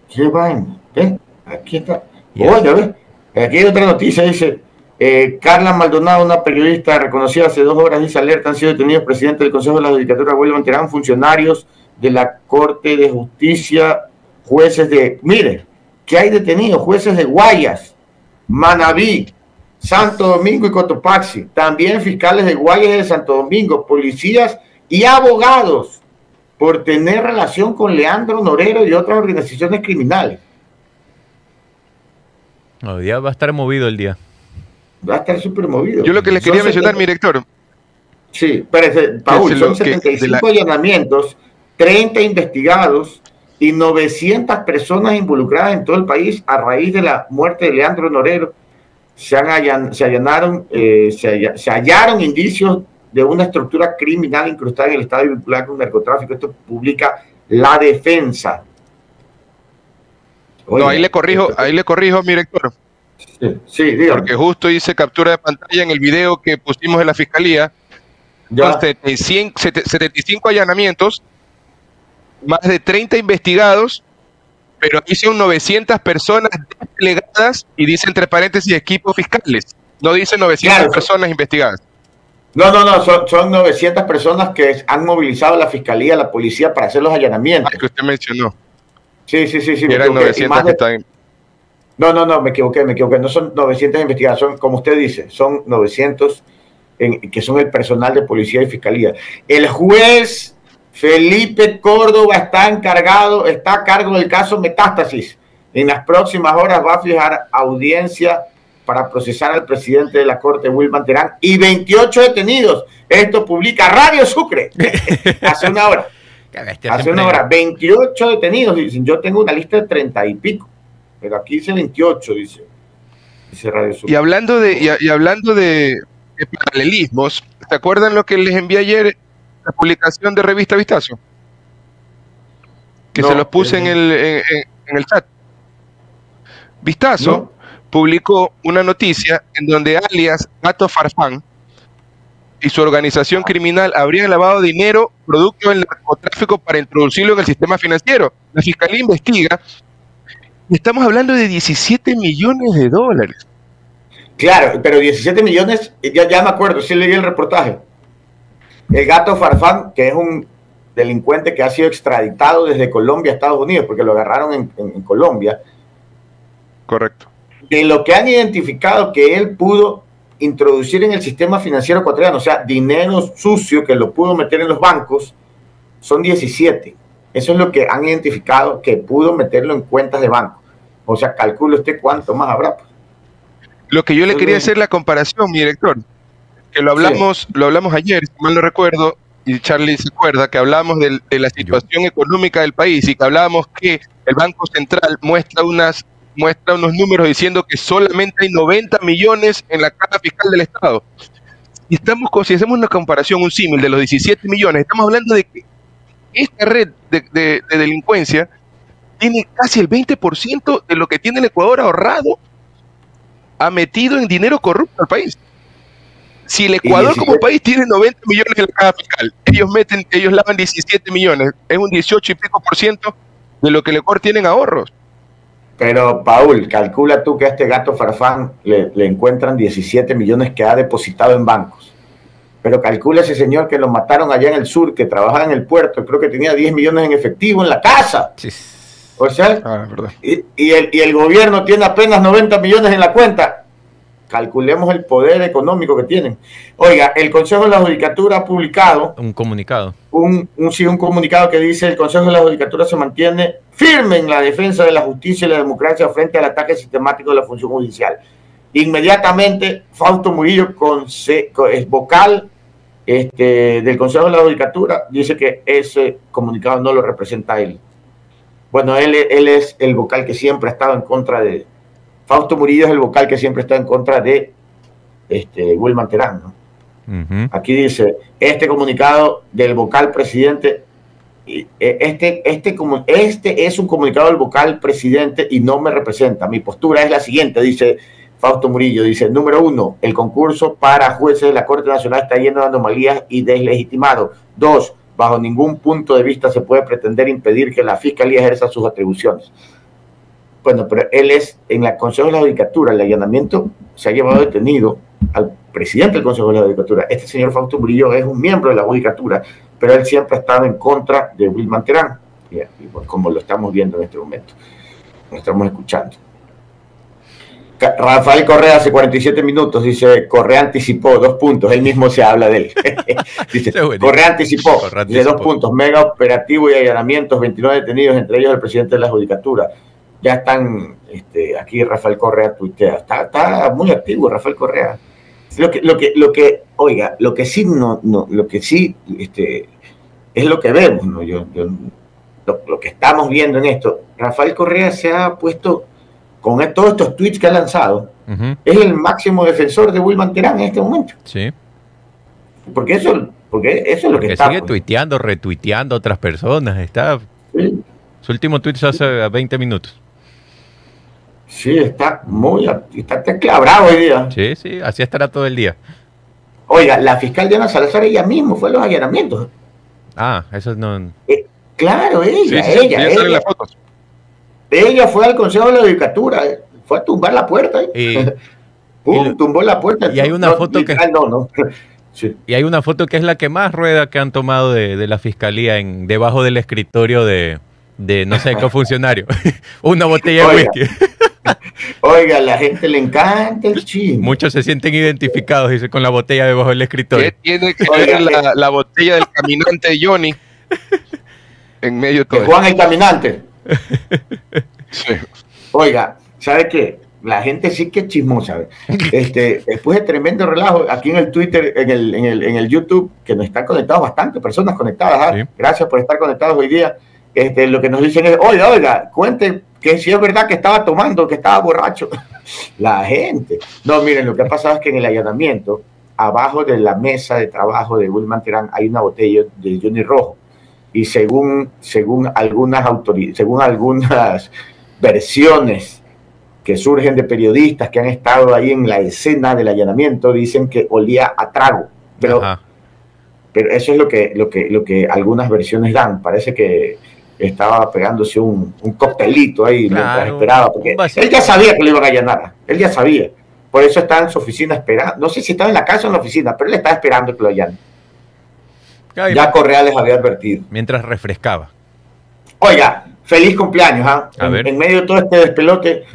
[SPEAKER 4] qué vaina. ¿Ve? Aquí está. Oiga, ve. Aquí hay otra noticia, dice. Eh, Carla Maldonado, una periodista reconocida hace dos horas, dice alerta, han sido detenidos presidente del Consejo de la Judicatura, William Terán, funcionarios de la Corte de Justicia, jueces de, mire, que hay detenidos, jueces de Guayas, Manabí, Santo Domingo y Cotopaxi, también fiscales de Guayas y de Santo Domingo, policías y abogados por tener relación con Leandro Norero y otras organizaciones criminales.
[SPEAKER 2] Hoy día va a estar movido el día.
[SPEAKER 4] Va a estar súper movido.
[SPEAKER 1] Yo lo que les quería mencionar, mi director.
[SPEAKER 4] Sí, pero Paul, son 75 allanamientos, 30 investigados y 900 personas involucradas en todo el país a raíz de la muerte de Leandro Norero. Se, han se allanaron, eh, se, hallaron indicios de una estructura criminal incrustada en el Estado y vinculada con narcotráfico. Esto publica la defensa.
[SPEAKER 1] no, ahí le corrijo, ahí le corrijo, mi director.
[SPEAKER 4] Sí,
[SPEAKER 1] Porque justo hice captura de pantalla en el video que pusimos en la fiscalía. Ya. 75 allanamientos, más de 30 investigados, pero aquí son 900 personas desplegadas y dice entre paréntesis equipos fiscales. No dice 900 personas investigadas.
[SPEAKER 4] No, no, no, son, son, 900 personas que han movilizado la fiscalía, la policía para hacer los allanamientos.
[SPEAKER 1] Ah, que usted mencionó.
[SPEAKER 4] Sí, sí, sí. sí
[SPEAKER 1] eran 900 que están
[SPEAKER 4] no, no, no, me equivoqué, me equivoqué. No son 900 investigadas, son, como usted dice, son 900 que son el personal de policía y fiscalía. El juez Felipe Córdoba está encargado, está a cargo del caso Metástasis. En las próximas horas va a fijar audiencia para procesar al presidente de la Corte, Wilman Terán, y 28 detenidos. Esto publica Radio Sucre hace una hora. Hace una hora, 28 detenidos. Dicen, yo tengo una lista de 30 y pico pero aquí dice 28, dice, dice Radio
[SPEAKER 1] Y hablando de, y, hablando de, paralelismos, ¿se acuerdan lo que les envié ayer, la publicación de revista Vistazo? Que se los puse en, el, en, el chat. Vistazo publicó una noticia en donde alias Gato Farfán y su organización criminal habrían lavado dinero producto del narcotráfico para introducirlo en el sistema financiero. La fiscalía investiga Estamos hablando de 17 millones de dólares.
[SPEAKER 4] Claro, pero 17 millones, ya, ya me acuerdo, sí leí el reportaje. El gato Farfán, que es un delincuente que ha sido extraditado desde Colombia a Estados Unidos, porque lo agarraron en, Colombia.
[SPEAKER 1] Correcto.
[SPEAKER 4] De lo que han identificado que él pudo introducir en el sistema financiero ecuatoriano, o sea, dinero sucio que lo pudo meter en los bancos, son 17. Eso es lo que han identificado que pudo meterlo en cuentas de banco. O sea, calcule usted cuánto más habrá. Pues.
[SPEAKER 1] Lo que yo le quería hacer la comparación, mi director, que lo hablamos, lo hablamos ayer, si mal no recuerdo, y Charlie se acuerda que hablamos de, la situación económica del país y que hablábamos que el Banco Central muestra unas muestra unos números diciendo que solamente hay 90 millones en la caja fiscal del Estado. Y estamos, si hacemos una comparación, un símil de los 17 millones, estamos hablando de que esta red de, delincuencia tiene casi el 20% de lo que tiene el Ecuador ahorrado, ha metido en dinero corrupto al país. Si el Ecuador como país tiene 90 millones en la caja fiscal, ellos meten, ellos lavan 17 millones, es un 18 y pico por ciento de lo que el Ecuador tiene en ahorros.
[SPEAKER 4] Pero, Paul, calcula tú que a este gato farfán le, le encuentran 17 millones que ha depositado en bancos pero calcula ese señor que lo mataron allá en el sur, que trabajaba en el puerto, creo que tenía 10 millones en efectivo en la casa. O sea, ah, y, el, y el gobierno tiene apenas 90 millones en la cuenta. Calculemos el poder económico que tienen. Oiga, el Consejo de la Judicatura ha publicado...
[SPEAKER 2] Un comunicado.
[SPEAKER 4] Un, un, sí, un comunicado que dice el Consejo de la Judicatura se mantiene firme en la defensa de la justicia y la democracia frente al ataque sistemático de la función judicial. Inmediatamente, Fausto Murillo, con, es vocal este, del Consejo de la Judicatura dice que ese comunicado no lo representa él. Bueno, él, él es el vocal que siempre ha estado en contra de. Fausto Murillo es el vocal que siempre está en contra de este, Wilman Terán. Aquí dice, este comunicado del vocal presidente, e, este, este, este es un comunicado del vocal presidente y no me representa. Mi postura es la siguiente, dice Fausto Murillo, dice, número uno, el concurso para jueces de la Corte Nacional está lleno de anomalías y deslegitimado. Dos, bajo ningún punto de vista se puede pretender impedir que la Fiscalía ejerza sus atribuciones. Bueno, pero él es, en el Consejo de la Judicatura, el allanamiento se ha llevado detenido al presidente del Consejo de la Judicatura. Este señor Fausto Murillo es un miembro de la Judicatura, pero él siempre ha estado en contra de Wilman Terán, como lo estamos viendo en este momento, lo estamos escuchando. Rafael Correa hace 47 minutos dice, Correa anticipó dos puntos, él mismo se habla de él. dice, Correa anticipó, de dos puntos, mega operativo y allanamientos, 29 detenidos, entre ellos el presidente de la Judicatura. Ya están, este, aquí Rafael Correa tuitea, está, está muy activo Rafael Correa. Lo que, lo que, lo que, oiga, lo que sí, no, no lo que sí, este, es lo que vemos, ¿no? Yo, lo, que estamos viendo en esto, Rafael Correa se ha puesto, con todos estos tweets que ha lanzado, es el máximo defensor de Wilman Terán en este momento.
[SPEAKER 2] Sí.
[SPEAKER 4] Porque eso, porque eso es lo que está.
[SPEAKER 2] Sigue tuiteando, retuiteando a otras personas, está... Su último tweet se hace 20 minutos.
[SPEAKER 4] Sí, está muy, está bravo hoy día.
[SPEAKER 2] Sí, sí, así estará todo el día.
[SPEAKER 4] Oiga, la fiscal Diana Salazar ella mismo fue a los allanamientos.
[SPEAKER 2] Ah, eso no.
[SPEAKER 4] Eh, claro, ella, ella. ella, ella fue al Consejo de la Judicatura, eh, fue a tumbar la puerta. Y, Pum, tumbó la puerta.
[SPEAKER 2] Y hay una foto que. No, no. Y hay una foto que es la que más rueda que han tomado de, de la fiscalía en debajo del escritorio de, de no sé qué funcionario. una botella de whisky.
[SPEAKER 4] Oiga, a la gente le encanta el chisme.
[SPEAKER 2] Muchos se sienten identificados, dice, con la botella debajo del escritorio.
[SPEAKER 1] ¿Qué tiene que ver la, la, botella del caminante Johnny en medio de todo?
[SPEAKER 4] Juan el caminante. Oiga, ¿sabe qué? La gente sí que es chismosa. Este, después de tremendo relajo, aquí en el Twitter, en el, en el, en el YouTube, que nos están conectados bastante, personas conectadas. ¿ah? Gracias por estar conectados hoy día. Este, lo que nos dicen es, oiga, oiga, cuente que si es verdad que estaba tomando, que estaba borracho. La gente. No, miren, lo que ha pasado es que en el allanamiento, abajo de la mesa de trabajo de Wilman Terán, hay una botella de Johnny Rojo. Y según, según, algunas según algunas versiones que surgen de periodistas que han estado ahí en la escena del allanamiento, dicen que olía a trago. Pero, pero eso es lo que, lo, que, lo que algunas versiones dan. Parece que estaba pegándose un, un coctelito ahí mientras esperaba, porque él ya sabía que lo iban a allanar, él ya sabía. Por eso estaba en su oficina esperando. No sé si estaba en la casa o en la oficina, pero él estaba esperando que lo allanen. Ya Correa les había advertido.
[SPEAKER 2] Mientras refrescaba.
[SPEAKER 4] Oiga, feliz cumpleaños. ¿ah? En, medio de todo este despelote,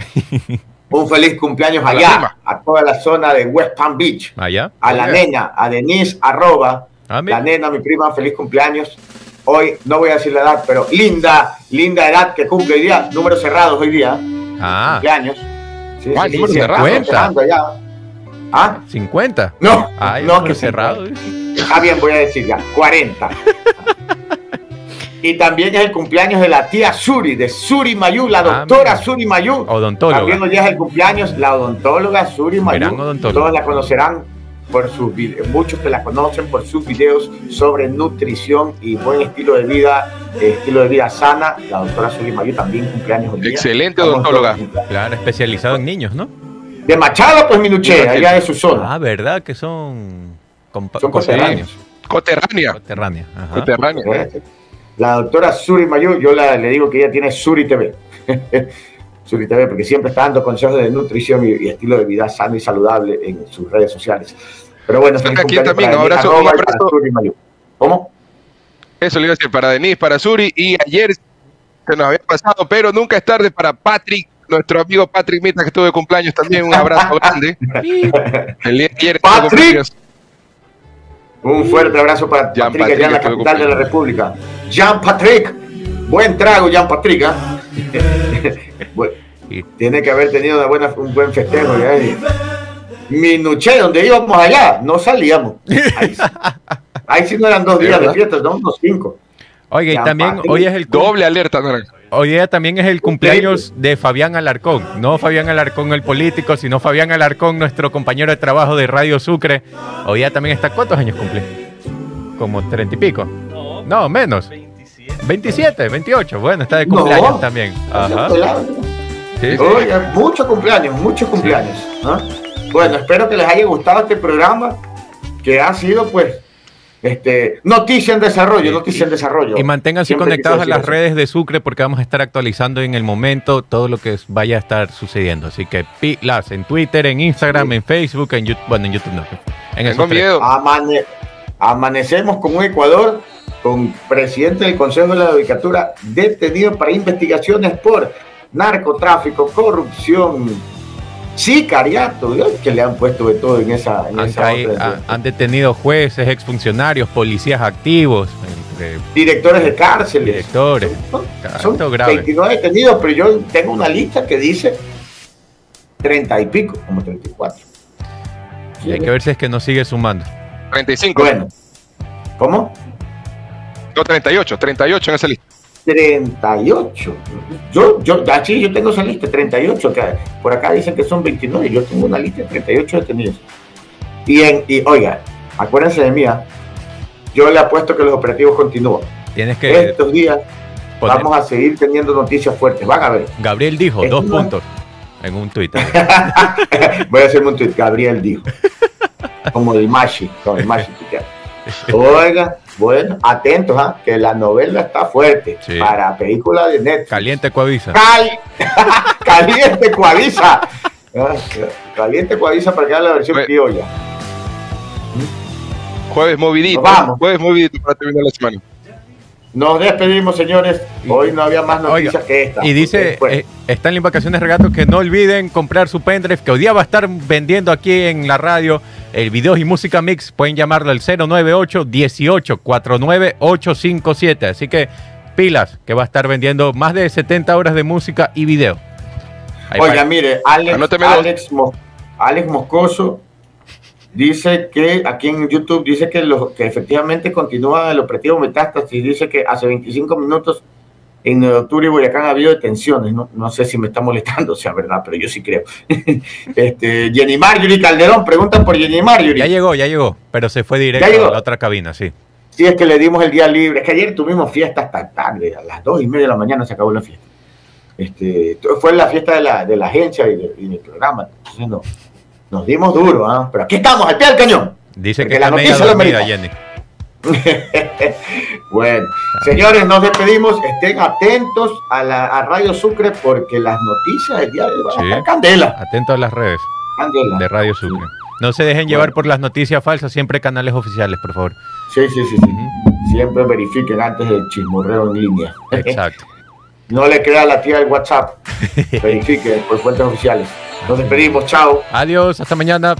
[SPEAKER 4] un feliz cumpleaños allá, a toda la zona de West Palm Beach.
[SPEAKER 2] Allá.
[SPEAKER 4] A la nena, a Denise arroba. Ah, la nena, mi prima, feliz cumpleaños hoy, no voy a decir la edad, pero linda, linda edad que cumple hoy día, números cerrados hoy día.
[SPEAKER 2] Ah.
[SPEAKER 4] Cumpleaños.
[SPEAKER 2] Sí, sí, números cerrados. ¿Ah? 50.
[SPEAKER 4] No,
[SPEAKER 2] Ay, no, que cerrado.
[SPEAKER 4] Ah, bien, voy a decir ya, 40. y también es el cumpleaños de la tía Suri, de Suri Mayú, la ah, doctora Suri Mayú.
[SPEAKER 2] Odontóloga.
[SPEAKER 4] También hoy es el cumpleaños, la odontóloga Suri Mayú. Todos la conocerán por sus muchos que la conocen por sus videos sobre nutrición y buen estilo de vida, eh, estilo de vida sana. La doctora Suri Mayu también cumpleaños hoy
[SPEAKER 1] Excelente odontóloga.
[SPEAKER 2] Claro, especializado en niños, ¿no?
[SPEAKER 4] De Machado, pues Minuché, allá de su zona.
[SPEAKER 2] Ah, ¿verdad? Que son,
[SPEAKER 4] son coterráneos.
[SPEAKER 1] Coterránea.
[SPEAKER 2] Coterránea.
[SPEAKER 4] Coterránea. La doctora Suri Mayu, yo la, le digo que ella tiene Suri TV. Suri TV, porque siempre está dando consejos de nutrición y, estilo de vida sano y saludable en sus redes sociales. Pero bueno,
[SPEAKER 1] aquí también, un abrazo,
[SPEAKER 4] ¿Cómo?
[SPEAKER 1] Eso le iba a decir para Denise, para Suri, y ayer se nos había pasado, pero nunca es tarde para Patrick, nuestro amigo Patrick Mita, que estuvo de cumpleaños también, un abrazo grande.
[SPEAKER 4] El día ayer Patrick. Un fuerte abrazo para Jean Patrick, allá en la capital de la República. Jean Patrick, buen trago, Jean Patrick. ¿eh? tiene que haber tenido una buena, un buen festejo. ¿ya? Minuché, donde íbamos allá, no salíamos. Ahí, sí no eran dos días de fiesta, no, unos cinco.
[SPEAKER 2] Oye, y también hoy es el
[SPEAKER 1] doble alerta naranja.
[SPEAKER 2] Hoy día también es el cumpleaños de Fabián Alarcón. No Fabián Alarcón el político, sino Fabián Alarcón, nuestro compañero de trabajo de Radio Sucre. Hoy día también está. ¿Cuántos años cumple? Como treinta y pico. No, menos. 27, 28. Bueno, está de cumpleaños también. Ajá.
[SPEAKER 4] Sí, muchos cumpleaños, muchos cumpleaños. Bueno, espero que les haya gustado este programa, que ha sido pues este, noticia en desarrollo, noticia en desarrollo.
[SPEAKER 2] Y manténganse conectados a las redes de Sucre porque vamos a estar actualizando en el momento todo lo que vaya a estar sucediendo. Así que pilas en Twitter, en Instagram, en Facebook, en YouTube, bueno, en YouTube no. En
[SPEAKER 4] el amanecemos con un Ecuador con presidente del Consejo de la Judicatura detenido para investigaciones por narcotráfico, corrupción, sicariato, que le han puesto de todo en esa. En
[SPEAKER 2] han, detenido jueces, exfuncionarios, policías activos.
[SPEAKER 4] directores de cárceles.
[SPEAKER 2] Directores.
[SPEAKER 4] Son, 29 detenidos, pero yo tengo una lista que dice 30 y pico, como 34.
[SPEAKER 2] Y hay que ver si es que no sigue sumando.
[SPEAKER 1] 35.
[SPEAKER 4] Bueno. ¿Cómo?
[SPEAKER 1] No, 38, 38 en esa lista.
[SPEAKER 4] 38. Yo, yo, aquí yo tengo esa lista, 38, que por acá dicen que son 29, yo tengo una lista de 38 detenidos. Y, en, y oiga, acuérdense de mí, ¿ah? yo le apuesto que los operativos continúan.
[SPEAKER 2] Tienes que...
[SPEAKER 4] Estos días vamos a seguir teniendo noticias fuertes, van a ver.
[SPEAKER 2] Gabriel dijo, dos puntos, en un tuit.
[SPEAKER 4] Voy a hacerme un tuit, Gabriel dijo. Como el Mashi, como el Mashi. Oiga, bueno, atentos, ¿ah? que la novela está fuerte para película de Netflix.
[SPEAKER 2] Caliente Coavisa.
[SPEAKER 4] Caliente Coavisa. Caliente Coavisa para que haga la versión criolla.
[SPEAKER 1] Jueves movidito. vamos. Jueves movidito para terminar la semana.
[SPEAKER 4] Nos despedimos, señores. Hoy no había más noticias que esta.
[SPEAKER 2] Y dice, eh, están en vacaciones regatos que no olviden comprar su pendrive, que hoy día va a estar vendiendo aquí en la radio el video y música mix. Pueden llamarlo al 098 18 49 857. Así que pilas, que va a estar vendiendo más de 70 horas de música y video.
[SPEAKER 4] Oiga, mire, Alex, Alex Moscoso Dice que aquí en YouTube dice que, lo, que efectivamente continúa el operativo Metástasis. Dice que hace 25 minutos en octubre y Boyacán ha habido detenciones. No, no sé si me está molestando, sea verdad, pero yo sí creo. este, Jenny Marjorie Calderón, pregunta por Jenny Marjorie.
[SPEAKER 2] Ya llegó, ya llegó, pero se fue directo a la otra cabina, sí.
[SPEAKER 4] Sí, es que le dimos el día libre. Es que ayer tuvimos fiesta hasta tarde, a las dos y media de la mañana se acabó la fiesta. Este, fue la fiesta de la, de la agencia y, del programa. Entonces, no, nos dimos duro, ¿ah? Pero aquí estamos, al pie del cañón.
[SPEAKER 2] Dice que la noticia lo dormida, Jenny.
[SPEAKER 4] bueno, señores, nos despedimos. Estén atentos a, la, Radio Sucre porque las noticias del día de hoy van a candela.
[SPEAKER 2] Atentos a las redes de Radio Sucre. No se dejen llevar por las noticias falsas, siempre canales oficiales, por favor.
[SPEAKER 4] Sí, sí, sí, sí. Siempre verifiquen antes del chismorreo en línea.
[SPEAKER 2] Exacto.
[SPEAKER 4] no le crea a la tía del WhatsApp. Verifique por fuentes oficiales. Nos despedimos, chao.
[SPEAKER 2] Adiós, hasta mañana.